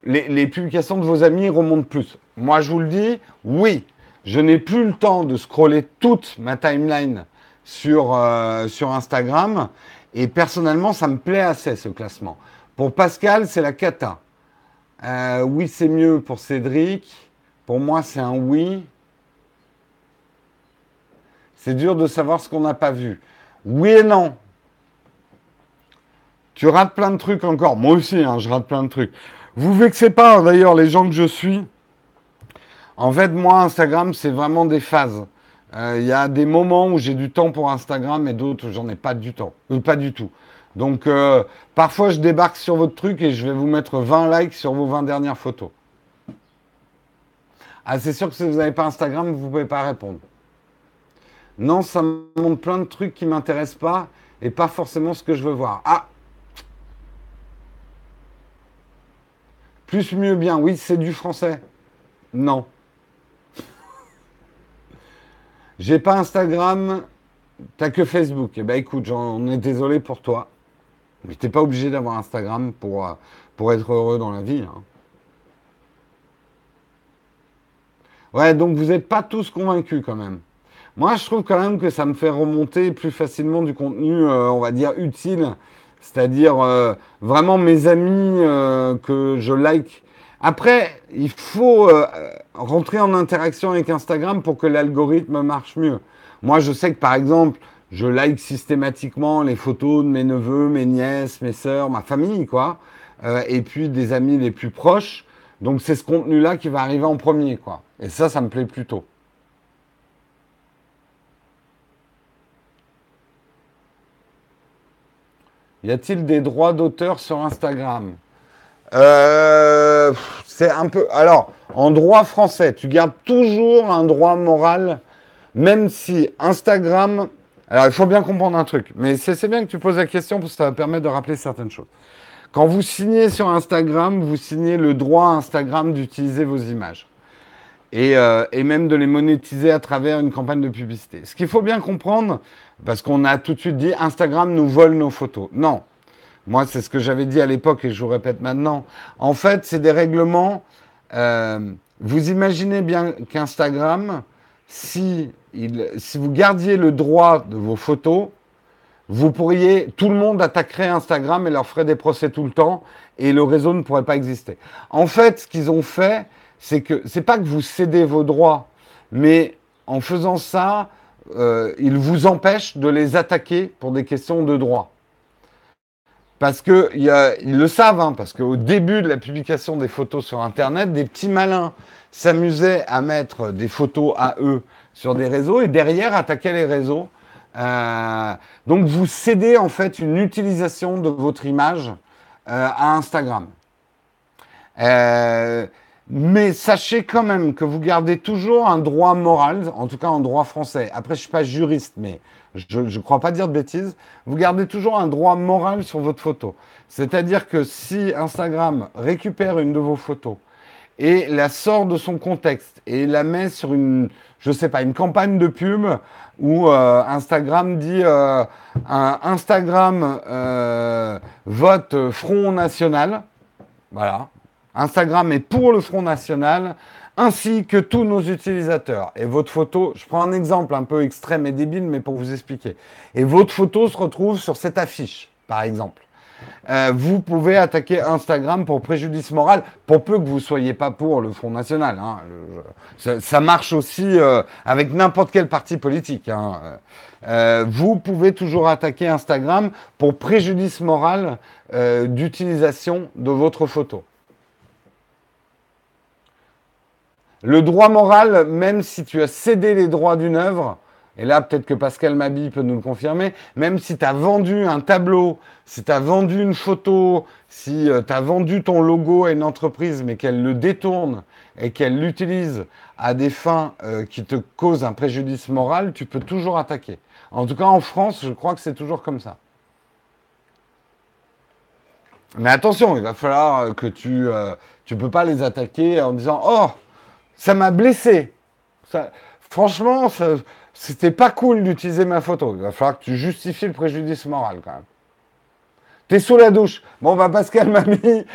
les, publications de vos amis remontent plus? Moi, je vous le dis, oui. Je n'ai plus le temps de scroller toute ma timeline sur, euh, sur Instagram. Et personnellement, ça me plaît assez ce classement. Pour Pascal, c'est la cata. Euh, oui, c'est mieux pour Cédric. Pour moi, c'est un oui. C'est dur de savoir ce qu'on n'a pas vu. Oui et non. Tu rates plein de trucs encore. Moi aussi, hein, je rate plein de trucs. Vous vexez pas, hein, d'ailleurs, les gens que je suis. En fait, moi, Instagram, c'est vraiment des phases. Euh, il y a des moments où j'ai du temps pour Instagram et d'autres, j'en ai pas du temps. Euh, pas du tout. Donc, euh, parfois, je débarque sur votre truc et je vais vous mettre 20 likes sur vos 20 dernières photos. Ah, c'est sûr que si vous n'avez pas Instagram, vous ne pouvez pas répondre. Non, ça montre plein de trucs qui ne m'intéressent pas et pas forcément ce que je veux voir. Ah Plus, mieux, bien. Oui, c'est du français. Non. J'ai pas Instagram, t'as que Facebook. Eh ben écoute, j'en ai désolé pour toi. Mais t'es pas obligé d'avoir Instagram pour, euh, pour être heureux dans la vie. Hein. Ouais, donc vous n'êtes pas tous convaincus quand même. Moi, je trouve quand même que ça me fait remonter plus facilement du contenu, euh, on va dire, utile. C'est-à-dire euh, vraiment mes amis que je like. Après, il faut rentrer en interaction avec Instagram pour que l'algorithme marche mieux. Moi, je sais que par exemple, je like systématiquement les photos de mes neveux, mes nièces, mes sœurs, ma famille, quoi. Euh, et puis des amis les plus proches. Donc c'est ce contenu-là qui va arriver en premier, quoi. Et ça, ça me plaît plutôt. Y a-t-il des droits d'auteur sur Instagram? Euh, C'est un peu. Alors, en droit français, tu gardes toujours un droit moral, même si Instagram. Alors, il faut bien comprendre un truc, mais c'est bien que tu poses la question parce que ça va permettre de rappeler certaines choses. Quand vous signez sur Instagram, vous signez le droit à Instagram d'utiliser vos images. Et, euh, et, même de les monétiser à travers une campagne de publicité. Ce qu'il faut bien comprendre, parce qu'on a tout de suite dit Instagram nous vole nos photos. Non. Moi, c'est ce que j'avais dit à l'époque et je vous répète maintenant. En fait, c'est des règlements. Euh, vous imaginez bien qu'Instagram, si, vous gardiez le droit de vos photos, vous pourriez, tout le monde attaquerait Instagram et leur ferait des procès tout le temps et le réseau ne pourrait pas exister. En fait, ce qu'ils ont fait, c'est que c'est pas que vous cédez vos droits, mais en faisant ça, euh, ils vous empêchent de les attaquer pour des questions de droit. Parce que ils le savent, hein, parce qu'au début de la publication des photos sur Internet, des petits malins s'amusaient à mettre des photos à eux sur des réseaux et derrière attaquaient les réseaux. Euh, donc vous cédez en fait une utilisation de votre image euh, à Instagram. Euh, mais sachez quand même que vous gardez toujours un droit moral, en tout cas en droit français. Après, je suis pas juriste, mais je ne crois pas dire de bêtises. Vous gardez toujours un droit moral sur votre photo. C'est-à-dire que si Instagram récupère une de vos photos et la sort de son contexte et la met sur une, je sais pas, une campagne de pub où euh, Instagram dit euh, Instagram euh, vote Front National, voilà, Instagram est pour le Front National, ainsi que tous nos utilisateurs. Et votre photo, je prends un exemple un peu extrême et débile, mais pour vous expliquer. Et votre photo se retrouve sur cette affiche, par exemple. Euh, vous pouvez attaquer Instagram pour préjudice moral, pour peu que vous soyez pas pour le Front National. Hein. ça, marche aussi euh, avec n'importe quel parti politique. Hein. Euh, vous pouvez toujours attaquer Instagram pour préjudice moral d'utilisation de votre photo. Le droit moral, même si tu as cédé les droits d'une œuvre, et là peut-être que Pascal Mabi peut nous le confirmer, même si tu as vendu un tableau, si tu as vendu une photo, si euh, tu as vendu ton logo à une entreprise, mais qu'elle le détourne et qu'elle l'utilise à des fins euh, qui te causent un préjudice moral, tu peux toujours attaquer. En tout cas, en France, je crois que c'est toujours comme ça. Mais attention, il va falloir que tu... ne euh, tu peux pas les attaquer en disant « Oh, ça m'a blessé. Ça, franchement, c'était pas cool d'utiliser ma photo. Il va falloir que tu justifies le préjudice moral quand même. T'es sous la douche. Bon, bah Pascal Mamie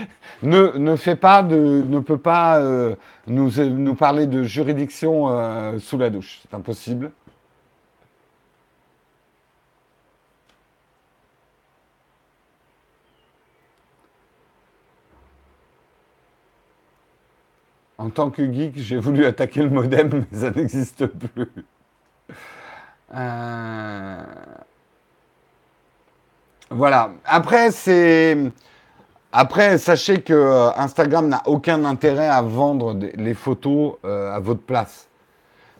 ne, ne fait pas de, ne peut pas euh, nous, nous parler de juridiction euh, sous la douche. C'est impossible. En tant que geek, j'ai voulu attaquer le modem, mais ça n'existe plus. Euh, voilà. Après, c'est. Après, sachez que euh, Instagram n'a aucun intérêt à vendre les photos euh, à votre place.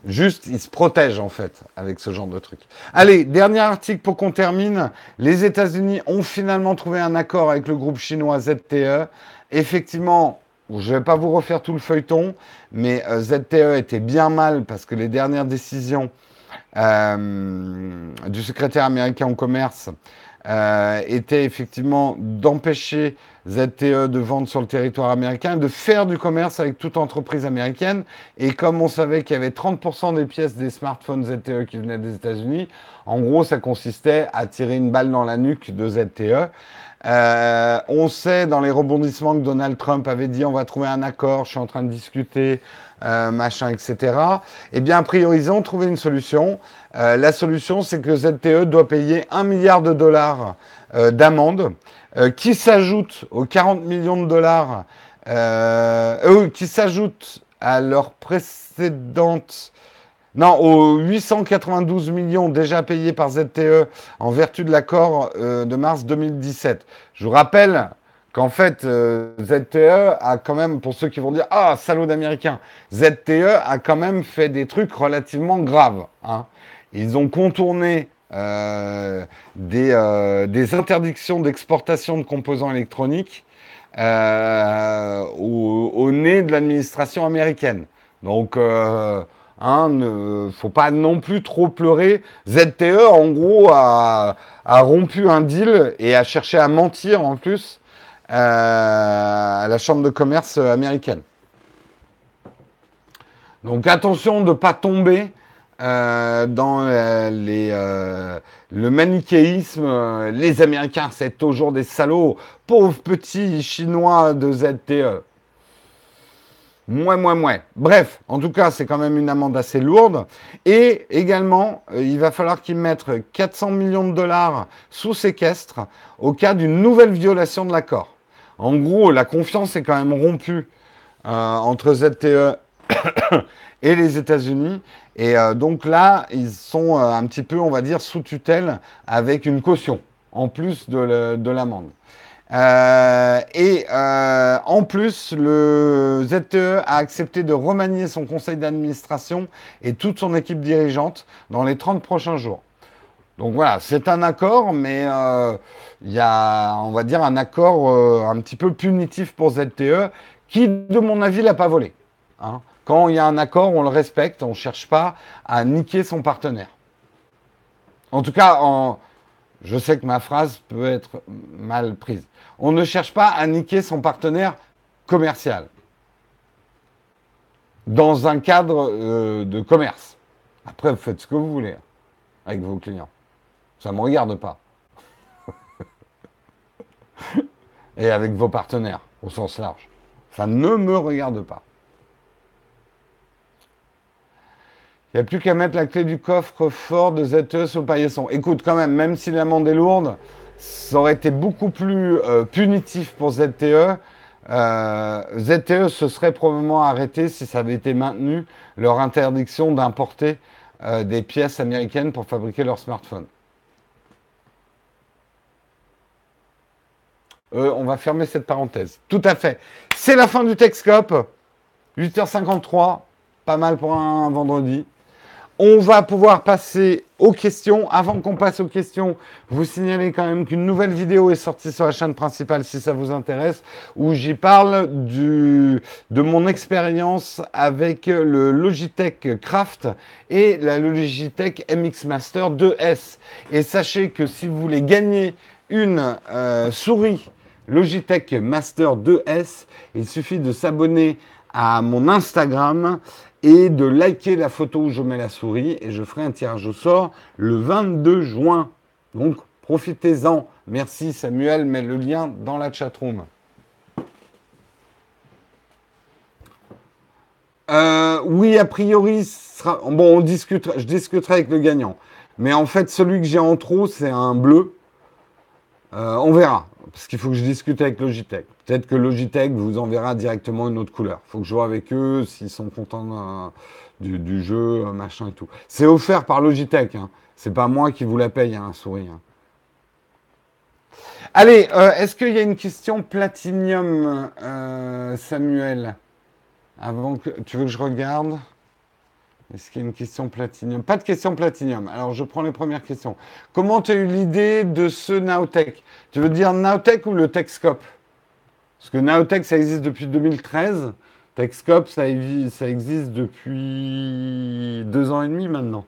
Juste, il se protège en fait avec ce genre de truc. Allez, dernier article pour qu'on termine. Les États-Unis ont finalement trouvé un accord avec le groupe chinois ZTE. Effectivement, je ne vais pas vous refaire tout le feuilleton, mais euh, ZTE était bien mal parce que les dernières décisions euh, du secrétaire américain au commerce euh, étaient effectivement d'empêcher ZTE de vendre sur le territoire américain, de faire du commerce avec toute entreprise américaine. Et comme on savait qu'il y avait 30% des pièces des smartphones ZTE qui venaient des États-Unis, en gros, ça consistait à tirer une balle dans la nuque de ZTE. Euh, on sait dans les rebondissements que Donald Trump avait dit on va trouver un accord, je suis en train de discuter, euh, machin, etc. Eh bien, a priori, ils ont trouvé une solution. Euh, la solution, c'est que ZTE doit payer un milliard de dollars d'amende, qui s'ajoute aux 40 millions de dollars, qui s'ajoute à leur précédente Non, aux 892 millions déjà payés par ZTE en vertu de l'accord euh, de mars 2017. Je vous rappelle qu'en fait, euh, ZTE a quand même, pour ceux qui vont dire Ah, salaud d'américain, ZTE a quand même fait des trucs relativement graves. Hein. Ils ont contourné euh, des, interdictions d'exportation de composants électroniques au, au, nez de l'administration américaine. Donc, Hein, ne faut pas non plus trop pleurer. ZTE, en gros, a, rompu un deal et a cherché à mentir en plus euh, à la Chambre de commerce américaine. Donc attention de ne pas tomber euh, dans euh, les, le manichéisme. Les Américains, c'est toujours des salauds. Pauvres petits Chinois de ZTE. Moins, moins, moins. Bref, en tout cas, c'est quand même une amende assez lourde. Et également, euh, il va falloir qu'ils mettent 400 millions de dollars sous séquestre au cas d'une nouvelle violation de l'accord. En gros, la confiance est quand même rompue euh, entre ZTE et les États-Unis. Et euh, donc là, ils sont un petit peu, on va dire, sous tutelle avec une caution, en plus de l'amende. Euh, et euh, en plus, le ZTE a accepté de remanier son conseil d'administration et toute son équipe dirigeante dans les 30 prochains jours. Donc voilà, c'est un accord, mais euh, il y a, on va dire, un accord un petit peu punitif pour ZTE, qui, de mon avis, l'a pas volé. Hein. Quand il y a un accord, on le respecte, on ne cherche pas à niquer son partenaire. En tout cas, en, je sais que ma phrase peut être mal prise. On ne cherche pas à niquer son partenaire commercial dans un cadre euh, de commerce. Après, vous faites ce que vous voulez avec vos clients. Ça ne me regarde pas. Et avec vos partenaires, au sens large. Ça ne me regarde pas. Il n'y a plus qu'à mettre la clé du coffre fort de ZTE sur le paillasson. Écoute, quand même, même si l'amende est lourde, ça aurait été beaucoup plus euh, punitif pour ZTE. Euh, ZTE se serait probablement arrêté si ça avait été maintenu leur interdiction d'importer euh, des pièces américaines pour fabriquer leurs smartphones. on va fermer cette parenthèse. Tout à fait. C'est la fin du Texcope. 8h53. Pas mal pour un vendredi. On va pouvoir passer aux questions. Avant qu'on passe aux questions, vous signalez quand même qu'une nouvelle vidéo est sortie sur la chaîne principale si ça vous intéresse, où j'y parle de mon expérience avec le Logitech Craft et la Logitech MX Master 2S. Et sachez que si vous voulez gagner une euh, souris Logitech Master 2S, il suffit de s'abonner à mon Instagram et de liker la photo où je mets la souris et je ferai un tirage au sort le 22 juin. Donc profitez-en. Merci Samuel, mets le lien dans la chatroom. Euh, oui, a priori, bon, on discutera, je discuterai avec le gagnant. Mais en fait, celui que j'ai en trop, c'est un bleu. Euh, on verra parce qu'il faut que je discute avec Logitech. Peut-être que Logitech vous enverra directement une autre couleur. Il faut que je vois avec eux s'ils sont contents du, jeu, machin et tout. C'est offert par Logitech. Hein. C'est pas moi qui vous la paye, un hein, souris. Hein. Allez, euh, est-ce qu'il y a une question Platinium, euh, Samuel? Avant que tu veux que je regarde? Est-ce qu'il y a une question platinium Pas de question platinium. Alors, je prends les premières questions. Comment tu as eu l'idée de ce Nowtech? Tu veux dire Nowtech ou le Techscope? Parce que Nowtech, ça existe depuis 2013. Techscope, ça, existe depuis deux ans et demi maintenant.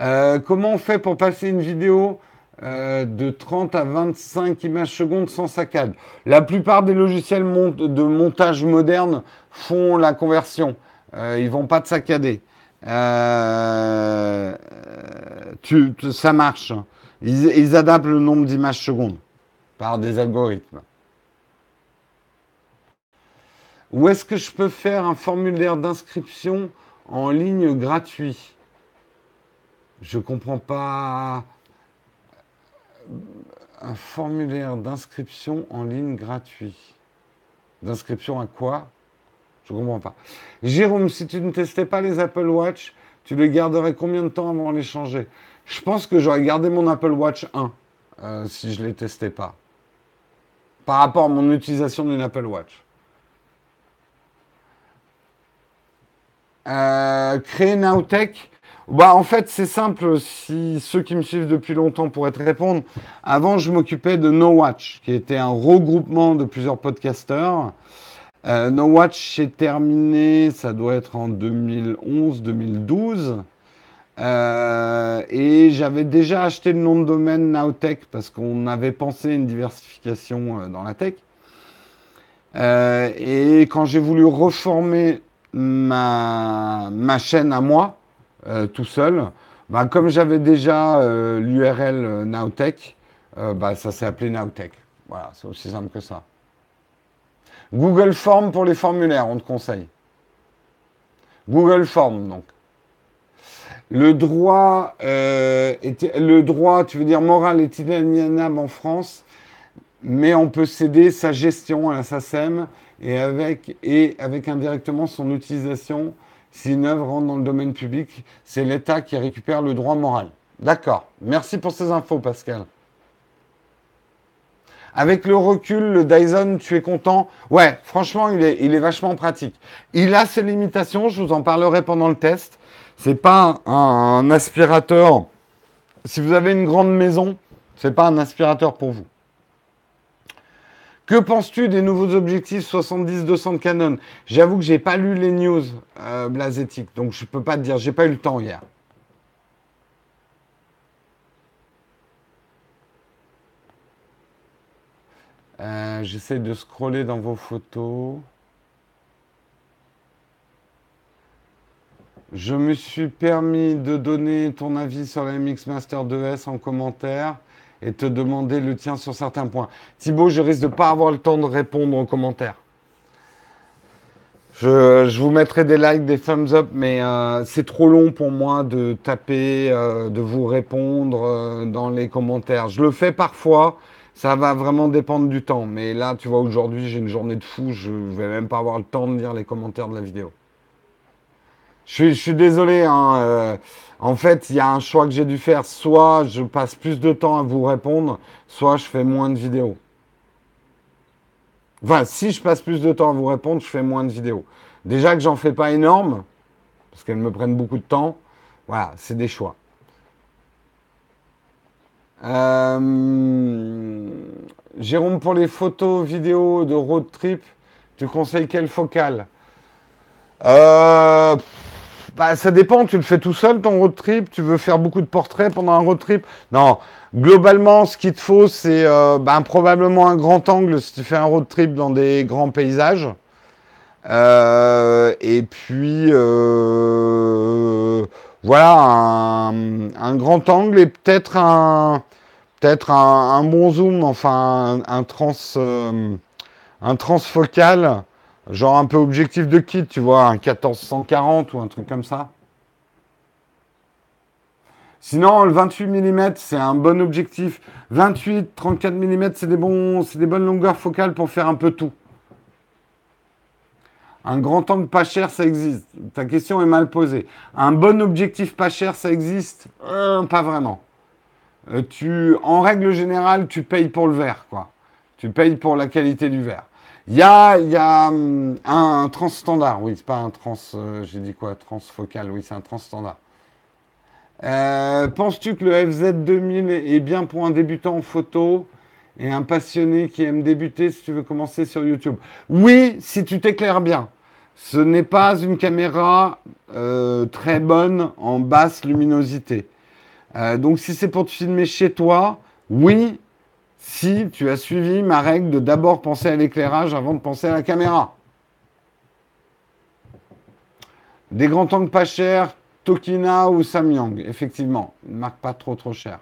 Euh, comment on fait pour passer une vidéo euh, de 30 à 25 images secondes sans saccade? La plupart des logiciels de montage modernes font la conversion. Euh, ils vont pas te saccader. Euh, ça marche. Ils, adaptent le nombre d'images secondes par des algorithmes. Où est-ce que je peux faire un formulaire d'inscription en ligne gratuit? Je comprends pas. Un formulaire d'inscription en ligne gratuit. D'inscription à quoi? Je comprends pas. Jérôme, si tu ne testais pas les Apple Watch, tu les garderais combien de temps avant de les changer? Je pense que j'aurais gardé mon Apple Watch 1 euh, si je ne les testais pas. Par rapport à mon utilisation d'une Apple Watch. Euh, créer Nowtech? Bah, en fait, c'est simple. Si ceux qui me suivent depuis longtemps pourraient te répondre. Avant, je m'occupais de No Watch, qui était un regroupement de plusieurs podcasteurs. Euh, no Watch est terminé, ça doit être en 2011-2012. Euh, et j'avais déjà acheté le nom de domaine Nowtech parce qu'on avait pensé une diversification euh, dans la tech. et quand j'ai voulu reformer ma, ma chaîne à moi, euh, tout seul. Bah, comme j'avais déjà euh, l'URL euh, Nowtech, bah, ça s'est appelé Nowtech. Voilà, c'est aussi simple que ça. Google Form pour les formulaires, on te conseille. Google Form, donc. Le droit, le droit, tu veux dire moral, est inaliénable en France, mais on peut céder sa gestion à la SACEM et avec, et avec indirectement son utilisation si une œuvre rentre dans le domaine public, c'est l'État qui récupère le droit moral. D'accord. Merci pour ces infos, Pascal. Avec le recul, le Dyson, tu es content? Ouais, franchement, il est, il est vachement pratique. Il a ses limitations, je vous en parlerai pendant le test. C'est pas un aspirateur. Si vous avez une grande maison, c'est pas un aspirateur pour vous. Que penses-tu des nouveaux objectifs 70-200 de Canon? J'avoue que j'ai pas lu les news euh, donc je peux pas te dire, j'ai pas eu le temps hier. Euh, j'essaie de scroller dans vos photos. Je me suis permis de donner ton avis sur la MX Master 2S en commentaire et te demander le tien sur certains points. Thibaut, je risque de ne pas avoir le temps de répondre aux commentaires. Je, vous mettrai des likes, des thumbs up, mais euh, c'est trop long pour moi de taper, euh, de vous répondre euh, dans les commentaires. Je le fais parfois, ça va vraiment dépendre du temps. Mais là, tu vois, aujourd'hui, j'ai une journée de fou, je ne vais même pas avoir le temps de lire les commentaires de la vidéo. Je suis, désolé. Hein, euh, en fait, il y a un choix que j'ai dû faire. Soit je passe plus de temps à vous répondre, soit je fais moins de vidéos. Enfin, si je passe plus de temps à vous répondre, je fais moins de vidéos. Déjà que j'en fais pas énorme, parce qu'elles me prennent beaucoup de temps. Voilà, c'est des choix. Euh, Jérôme, pour les photos, vidéos de road trip, tu conseilles quelle focale euh, bah, ça dépend, tu le fais tout seul ton road trip, tu veux faire beaucoup de portraits pendant un road trip? Non, globalement, ce qu'il te faut, c'est euh, bah, probablement un grand angle si tu fais un road trip dans des grands paysages. Euh, et puis, voilà, un, grand angle et peut-être un, peut-être un, bon zoom, enfin un, trans, un transfocal Genre un peu objectif de kit, tu vois, un 1440 ou un truc comme ça. Sinon, le 28 mm, c'est un bon objectif. 28, 34 mm, c'est des, bons, c'est des bonnes longueurs focales pour faire un peu tout. Un grand angle pas cher, ça existe. Ta question est mal posée. Un bon objectif pas cher, ça existe? Euh, Pas vraiment. Euh, tu, en règle générale, tu payes pour le verre, quoi. Tu payes pour la qualité du verre. Il y a, y a hum, un, trans standard, oui, c'est pas un trans, euh, j'ai dit quoi, transfocal, oui, c'est un trans standard. Penses-tu que le FZ2000 est bien pour un débutant en photo et un passionné qui aime débuter? Si tu veux commencer sur YouTube Oui, si tu t'éclaires bien. Ce n'est pas une caméra euh, très bonne en basse luminosité. donc si c'est pour te filmer chez toi, oui, si tu as suivi ma règle de d'abord penser à l'éclairage avant de penser à la caméra. Des grands angles pas chers, Tokina ou Samyang, effectivement, une marque pas trop trop cher.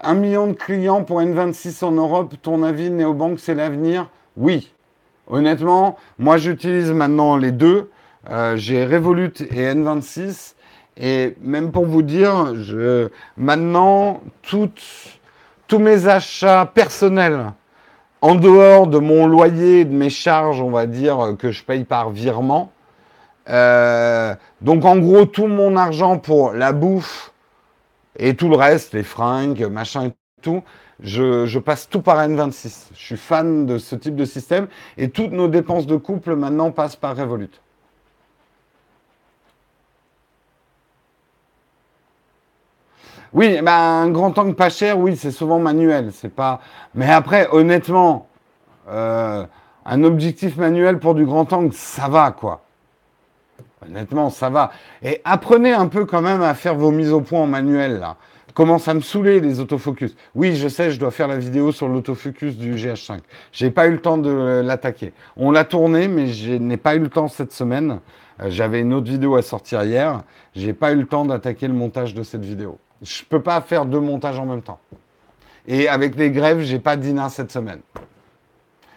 Un million de clients pour N26 en Europe, ton avis, Neobank, c'est l'avenir? Oui. Honnêtement, moi j'utilise maintenant les deux. Euh, j'ai Revolut et N26. Et même pour vous dire, maintenant, toutes tous mes achats personnels en dehors de mon loyer de mes charges, on va dire, que je paye par virement. Euh, donc en gros, tout mon argent pour la bouffe et tout le reste, les fringues, machin et tout, je, passe tout par N26. Je suis fan de ce type de système et toutes nos dépenses de couple maintenant passent par Revolut. Oui, ben, un grand angle pas cher, oui, c'est souvent manuel. C'est pas. Mais après, honnêtement, euh, un objectif manuel pour du grand angle, ça va, quoi. Honnêtement, ça va. Et apprenez un peu quand même à faire vos mises au point en manuel, là. Commence à me saouler les autofocus. Oui, je sais, je dois faire la vidéo sur l'autofocus du GH5. J'ai pas eu le temps de l'attaquer. On l'a tourné, mais je n'ai pas eu le temps cette semaine. Euh, j'avais une autre vidéo à sortir hier. J'ai pas eu le temps d'attaquer le montage de cette vidéo. Je peux pas faire deux montages en même temps. Et avec les grèves, j'ai pas d'INA cette semaine.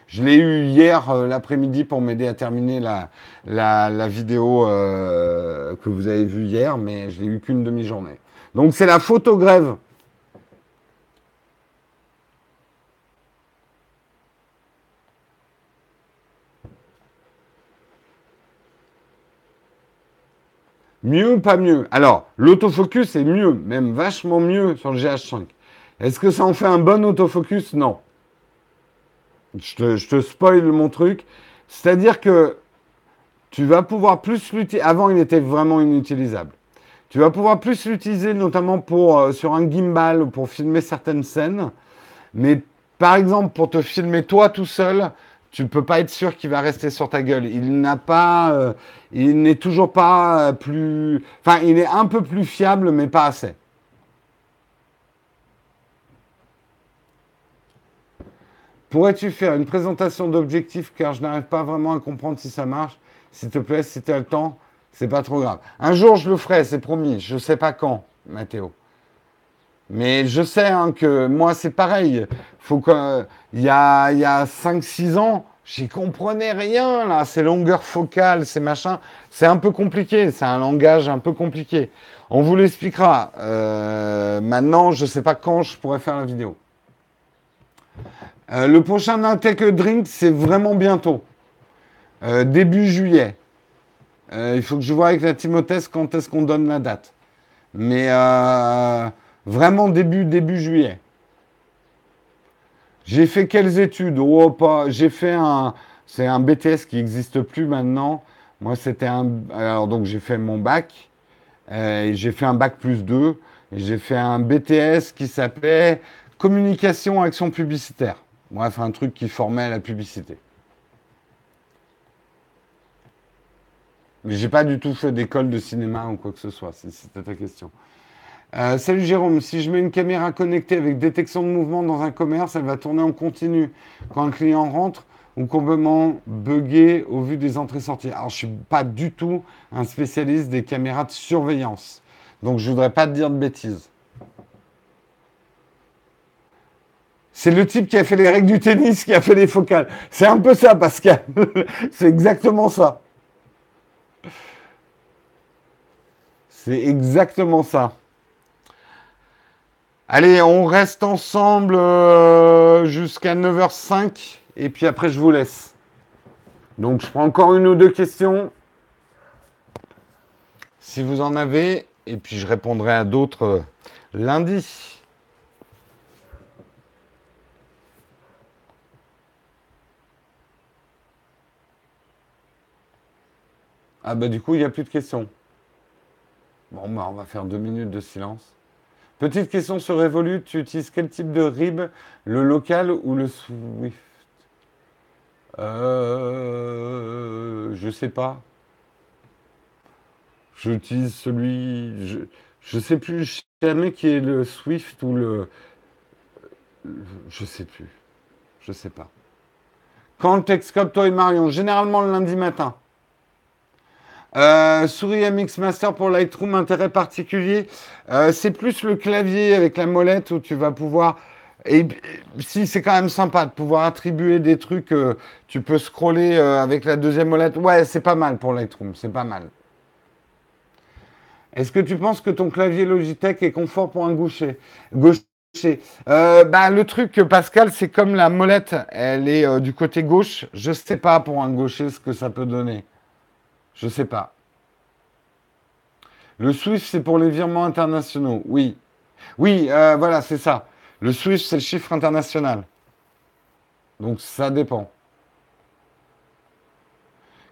Je l'ai eu hier euh, l'après-midi pour m'aider à terminer la, la, vidéo euh, que vous avez vue hier, mais je l'ai eu qu'une demi-journée. Donc c'est la photo grève. Mieux ou pas mieux Alors, l'autofocus est mieux, même vachement mieux sur le GH5. Est-ce que ça en fait un bon autofocus? Non. Je te, je te spoil mon truc. C'est-à-dire que tu vas pouvoir plus l'utiliser. Avant, il était vraiment inutilisable. Tu vas pouvoir plus l'utiliser notamment euh, sur un gimbal pour filmer certaines scènes. Mais par exemple, pour te filmer toi tout seul, tu ne peux pas être sûr qu'il va rester sur ta gueule. Il n'a pas, euh, il n'est toujours pas plus, enfin, il est un peu plus fiable, mais pas assez. Pourrais-tu faire une présentation d'objectifs? Car je n'arrive pas vraiment à comprendre si ça marche S'il te plaît, si tu as le temps, c'est pas trop grave. Un jour, je le ferai, c'est promis. Je sais pas quand, Mathéo. Mais je sais hein, que moi, c'est pareil. Il y a, y a 5-6 ans, j'y comprenais rien, là. Ces longueurs focales, ces machins. C'est un peu compliqué. C'est un langage un peu compliqué. On vous l'expliquera. Euh, maintenant, je sais pas quand je pourrais faire la vidéo. Euh, le prochain Tech Drink, c'est vraiment bientôt. Euh, début juillet. Il faut que je vois avec la Timothée quand est-ce qu'on donne la date. Mais Vraiment début, début juillet. J'ai fait quelles études? Oh, pas. J'ai fait un. C'est un BTS qui n'existe plus maintenant. Moi, c'était un. Alors, donc, j'ai fait mon bac. Euh, j'ai fait un bac plus 2. Et j'ai fait un BTS qui s'appelait Communication Action Publicitaire. Bref, un truc qui formait la publicité. Mais j'ai pas du tout fait d'école de cinéma ou quoi que ce soit, si c'était ta question. Euh, salut Jérôme, si je mets une caméra connectée avec détection de mouvement dans un commerce, elle va tourner en continu quand un client rentre ou complètement buggé au vu des entrées-sorties. Alors je ne suis pas du tout un spécialiste des caméras de surveillance, donc je ne voudrais pas te dire de bêtises. C'est le type qui a fait les règles du tennis qui a fait les focales. C'est un peu ça, Pascal. C'est exactement ça. C'est exactement ça. Allez, on reste ensemble euh, jusqu'à 9h05 et puis après je vous laisse. Donc je prends encore une ou deux questions. Si vous en avez, et puis je répondrai à d'autres euh, lundi. Ah bah du coup, il n'y a plus de questions. Bon, bah on va faire deux minutes de silence. Petite question sur Revolut, tu utilises quel type de RIB Le local ou le Swift? Euh, Je sais pas. J'utilise celui. Je, ne sais plus jamais qui est le Swift ou le. Je sais plus. Je sais pas. Quand le Texcop, toi et Marion Généralement le lundi matin? Euh, souris MX Master pour Lightroom, intérêt particulier. Euh, c'est plus le clavier avec la molette où tu vas pouvoir. Si c'est quand même sympa de pouvoir attribuer des trucs, euh, tu peux scroller avec la deuxième molette. Ouais, c'est pas mal pour Lightroom, c'est pas mal. Est-ce que tu penses que ton clavier Logitech est confort pour un gaucher Gaucher, bah, le truc, Pascal, c'est comme la molette, elle est du côté gauche. Je sais pas pour un gaucher ce que ça peut donner. Je sais pas. Le Swift, c'est pour les virements internationaux. Oui. Oui, euh, voilà, c'est ça. Le Swift, c'est le chiffre international. Donc ça dépend.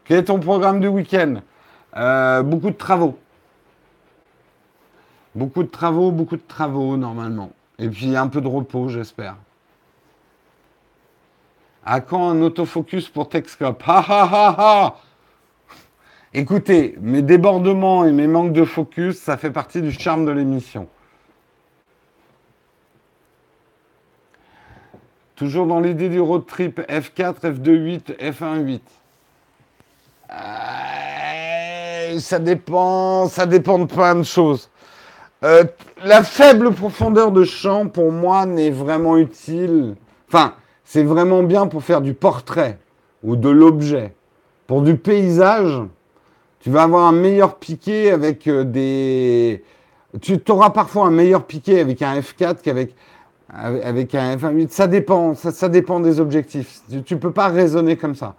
Quel est ton programme du week-end? Beaucoup de travaux. Beaucoup de travaux, beaucoup de travaux normalement. Et puis un peu de repos, j'espère. À quand un autofocus pour Texcop Ha ha ha ha Écoutez, mes débordements et mes manques de focus, ça fait partie du charme de l'émission. Toujours dans l'idée du road trip F4, F2, 8, F1, 8. ça dépend, ça dépend de plein de choses. Euh, la faible profondeur de champ, pour moi, n'est vraiment utile. Enfin, c'est vraiment bien pour faire du portrait ou de l'objet. Pour du paysage, tu vas avoir un meilleur piqué avec euh, des... Tu auras parfois un meilleur piqué avec un F4 qu'avec avec un F1.8. Ça dépend, ça, dépend des objectifs. Tu ne peux pas raisonner comme ça.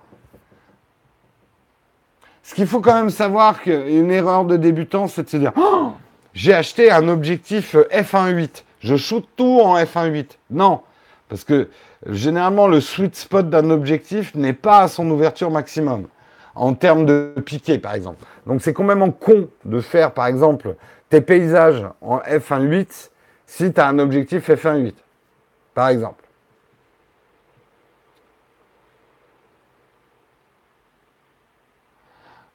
Ce qu'il faut quand même savoir qu'une erreur de débutant, c'est de se dire oh j'ai acheté un objectif f1.8. Je shoot tout en f1.8. Non, parce que généralement le sweet spot d'un objectif n'est pas à son ouverture maximum en termes de piqué, par exemple. Donc c'est complètement con de faire, par exemple, tes paysages en f1.8 si tu as un objectif f1.8, par exemple.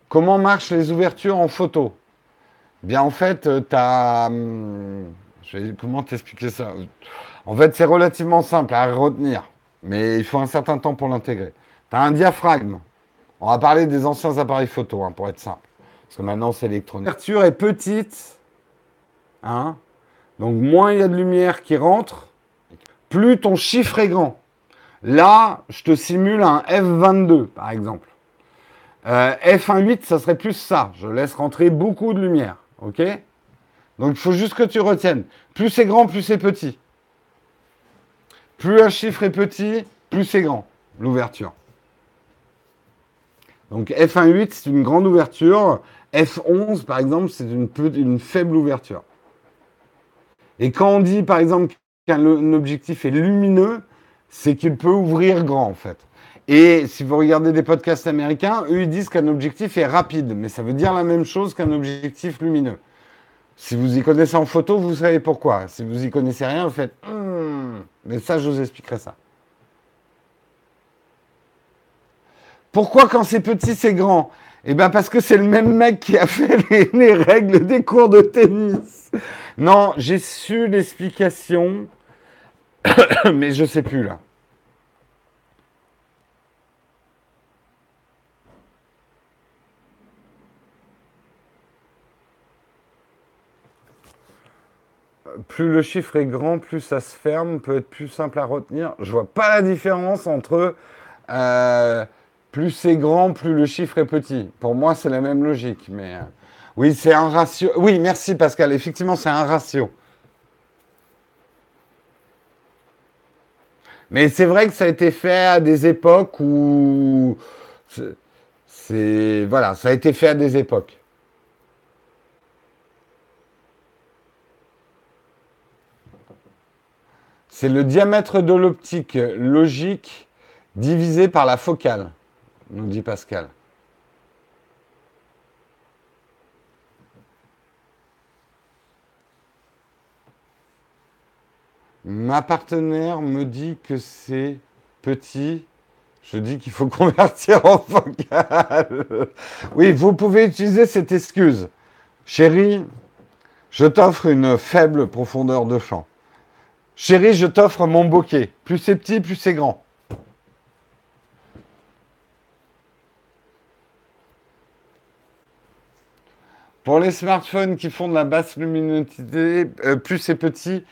Comment marchent les ouvertures en photo? Bien, en fait, euh, tu as. Hum, comment t'expliquer ça? En fait, c'est relativement simple à retenir, mais il faut un certain temps pour l'intégrer. Tu as un diaphragme. On va parler des anciens appareils photo, hein, pour être simple. Parce que maintenant, c'est électronique. L'ouverture est petite. Hein Donc, moins il y a de lumière qui rentre, plus ton chiffre est grand. Là, je te simule un F22, par exemple. Euh, F1.8, ça serait plus ça. Je laisse rentrer beaucoup de lumière. OK? Donc il faut juste que tu retiennes. Plus c'est grand, plus c'est petit. Plus un chiffre est petit, plus c'est grand, l'ouverture. Donc F1.8, c'est une grande ouverture. F11, par exemple, c'est une, faible ouverture. Et quand on dit, par exemple, qu'un objectif est lumineux, c'est qu'il peut ouvrir grand, en fait. Et si vous regardez des podcasts américains, eux, ils disent qu'un objectif est rapide, mais ça veut dire la même chose qu'un objectif lumineux. Si vous y connaissez en photo, vous savez pourquoi. Si vous y connaissez rien, vous faites hmm. mais ça, je vous expliquerai ça. Pourquoi quand c'est petit, c'est grand? Eh bien parce que c'est le même mec qui a fait les, les règles des cours de tennis. Non, j'ai su l'explication, mais je sais plus là. plus le chiffre est grand, plus ça se ferme, peut être plus simple à retenir. Je vois pas la différence entre euh, plus c'est grand, plus le chiffre est petit. Pour moi, c'est la même logique. Mais euh, oui, c'est un ratio. Oui, merci Pascal. Effectivement, c'est un ratio. Mais c'est vrai que ça a été fait à des époques où c'est voilà, ça a été fait à des époques. C'est le diamètre de l'optique logique divisé par la focale, nous dit Pascal. Ma partenaire me dit que c'est petit. Je dis qu'il faut convertir en focale. Oui, vous pouvez utiliser cette excuse. Chérie, je t'offre une faible profondeur de champ. Chérie, je t'offre mon bokeh. Plus c'est petit, plus c'est grand. Pour les smartphones qui font de la basse luminosité, euh, plus c'est petit,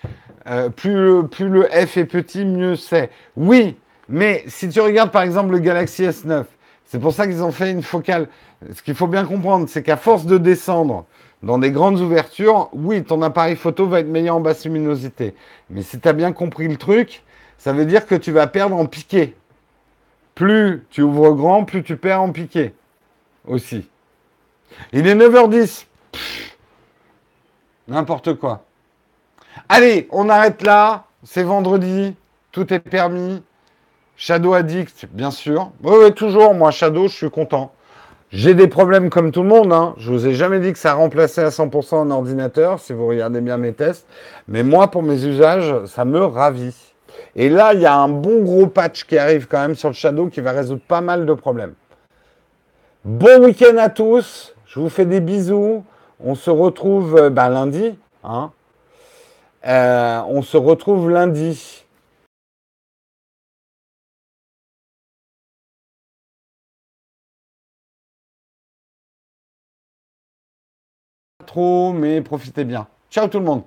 euh, plus, le, plus le F est petit, mieux c'est. Oui, mais si tu regardes par exemple le Galaxy S9, c'est pour ça qu'ils ont fait une focale. Ce qu'il faut bien comprendre, c'est qu'à force de descendre dans des grandes ouvertures, oui, ton appareil photo va être meilleur en basse luminosité. Mais si tu as bien compris le truc, ça veut dire que tu vas perdre en piqué. Plus tu ouvres grand, plus tu perds en piqué. Aussi. Il est 9h10. N'importe quoi. Allez, on arrête là. C'est vendredi. Tout est permis. Shadow Addict, bien sûr. Oui, toujours. Moi, Shadow, je suis content. J'ai des problèmes comme tout le monde. Hein. Je vous ai jamais dit que ça remplaçait à 100% un ordinateur, si vous regardez bien mes tests. Mais moi, pour mes usages, ça me ravit. Et là, il y a un bon gros patch qui arrive quand même sur le Shadow qui va résoudre pas mal de problèmes. Bon week-end à tous. Je vous fais des bisous. On se retrouve ben, lundi. Hein. Euh, on se retrouve lundi. trop, mais profitez bien. Ciao tout le monde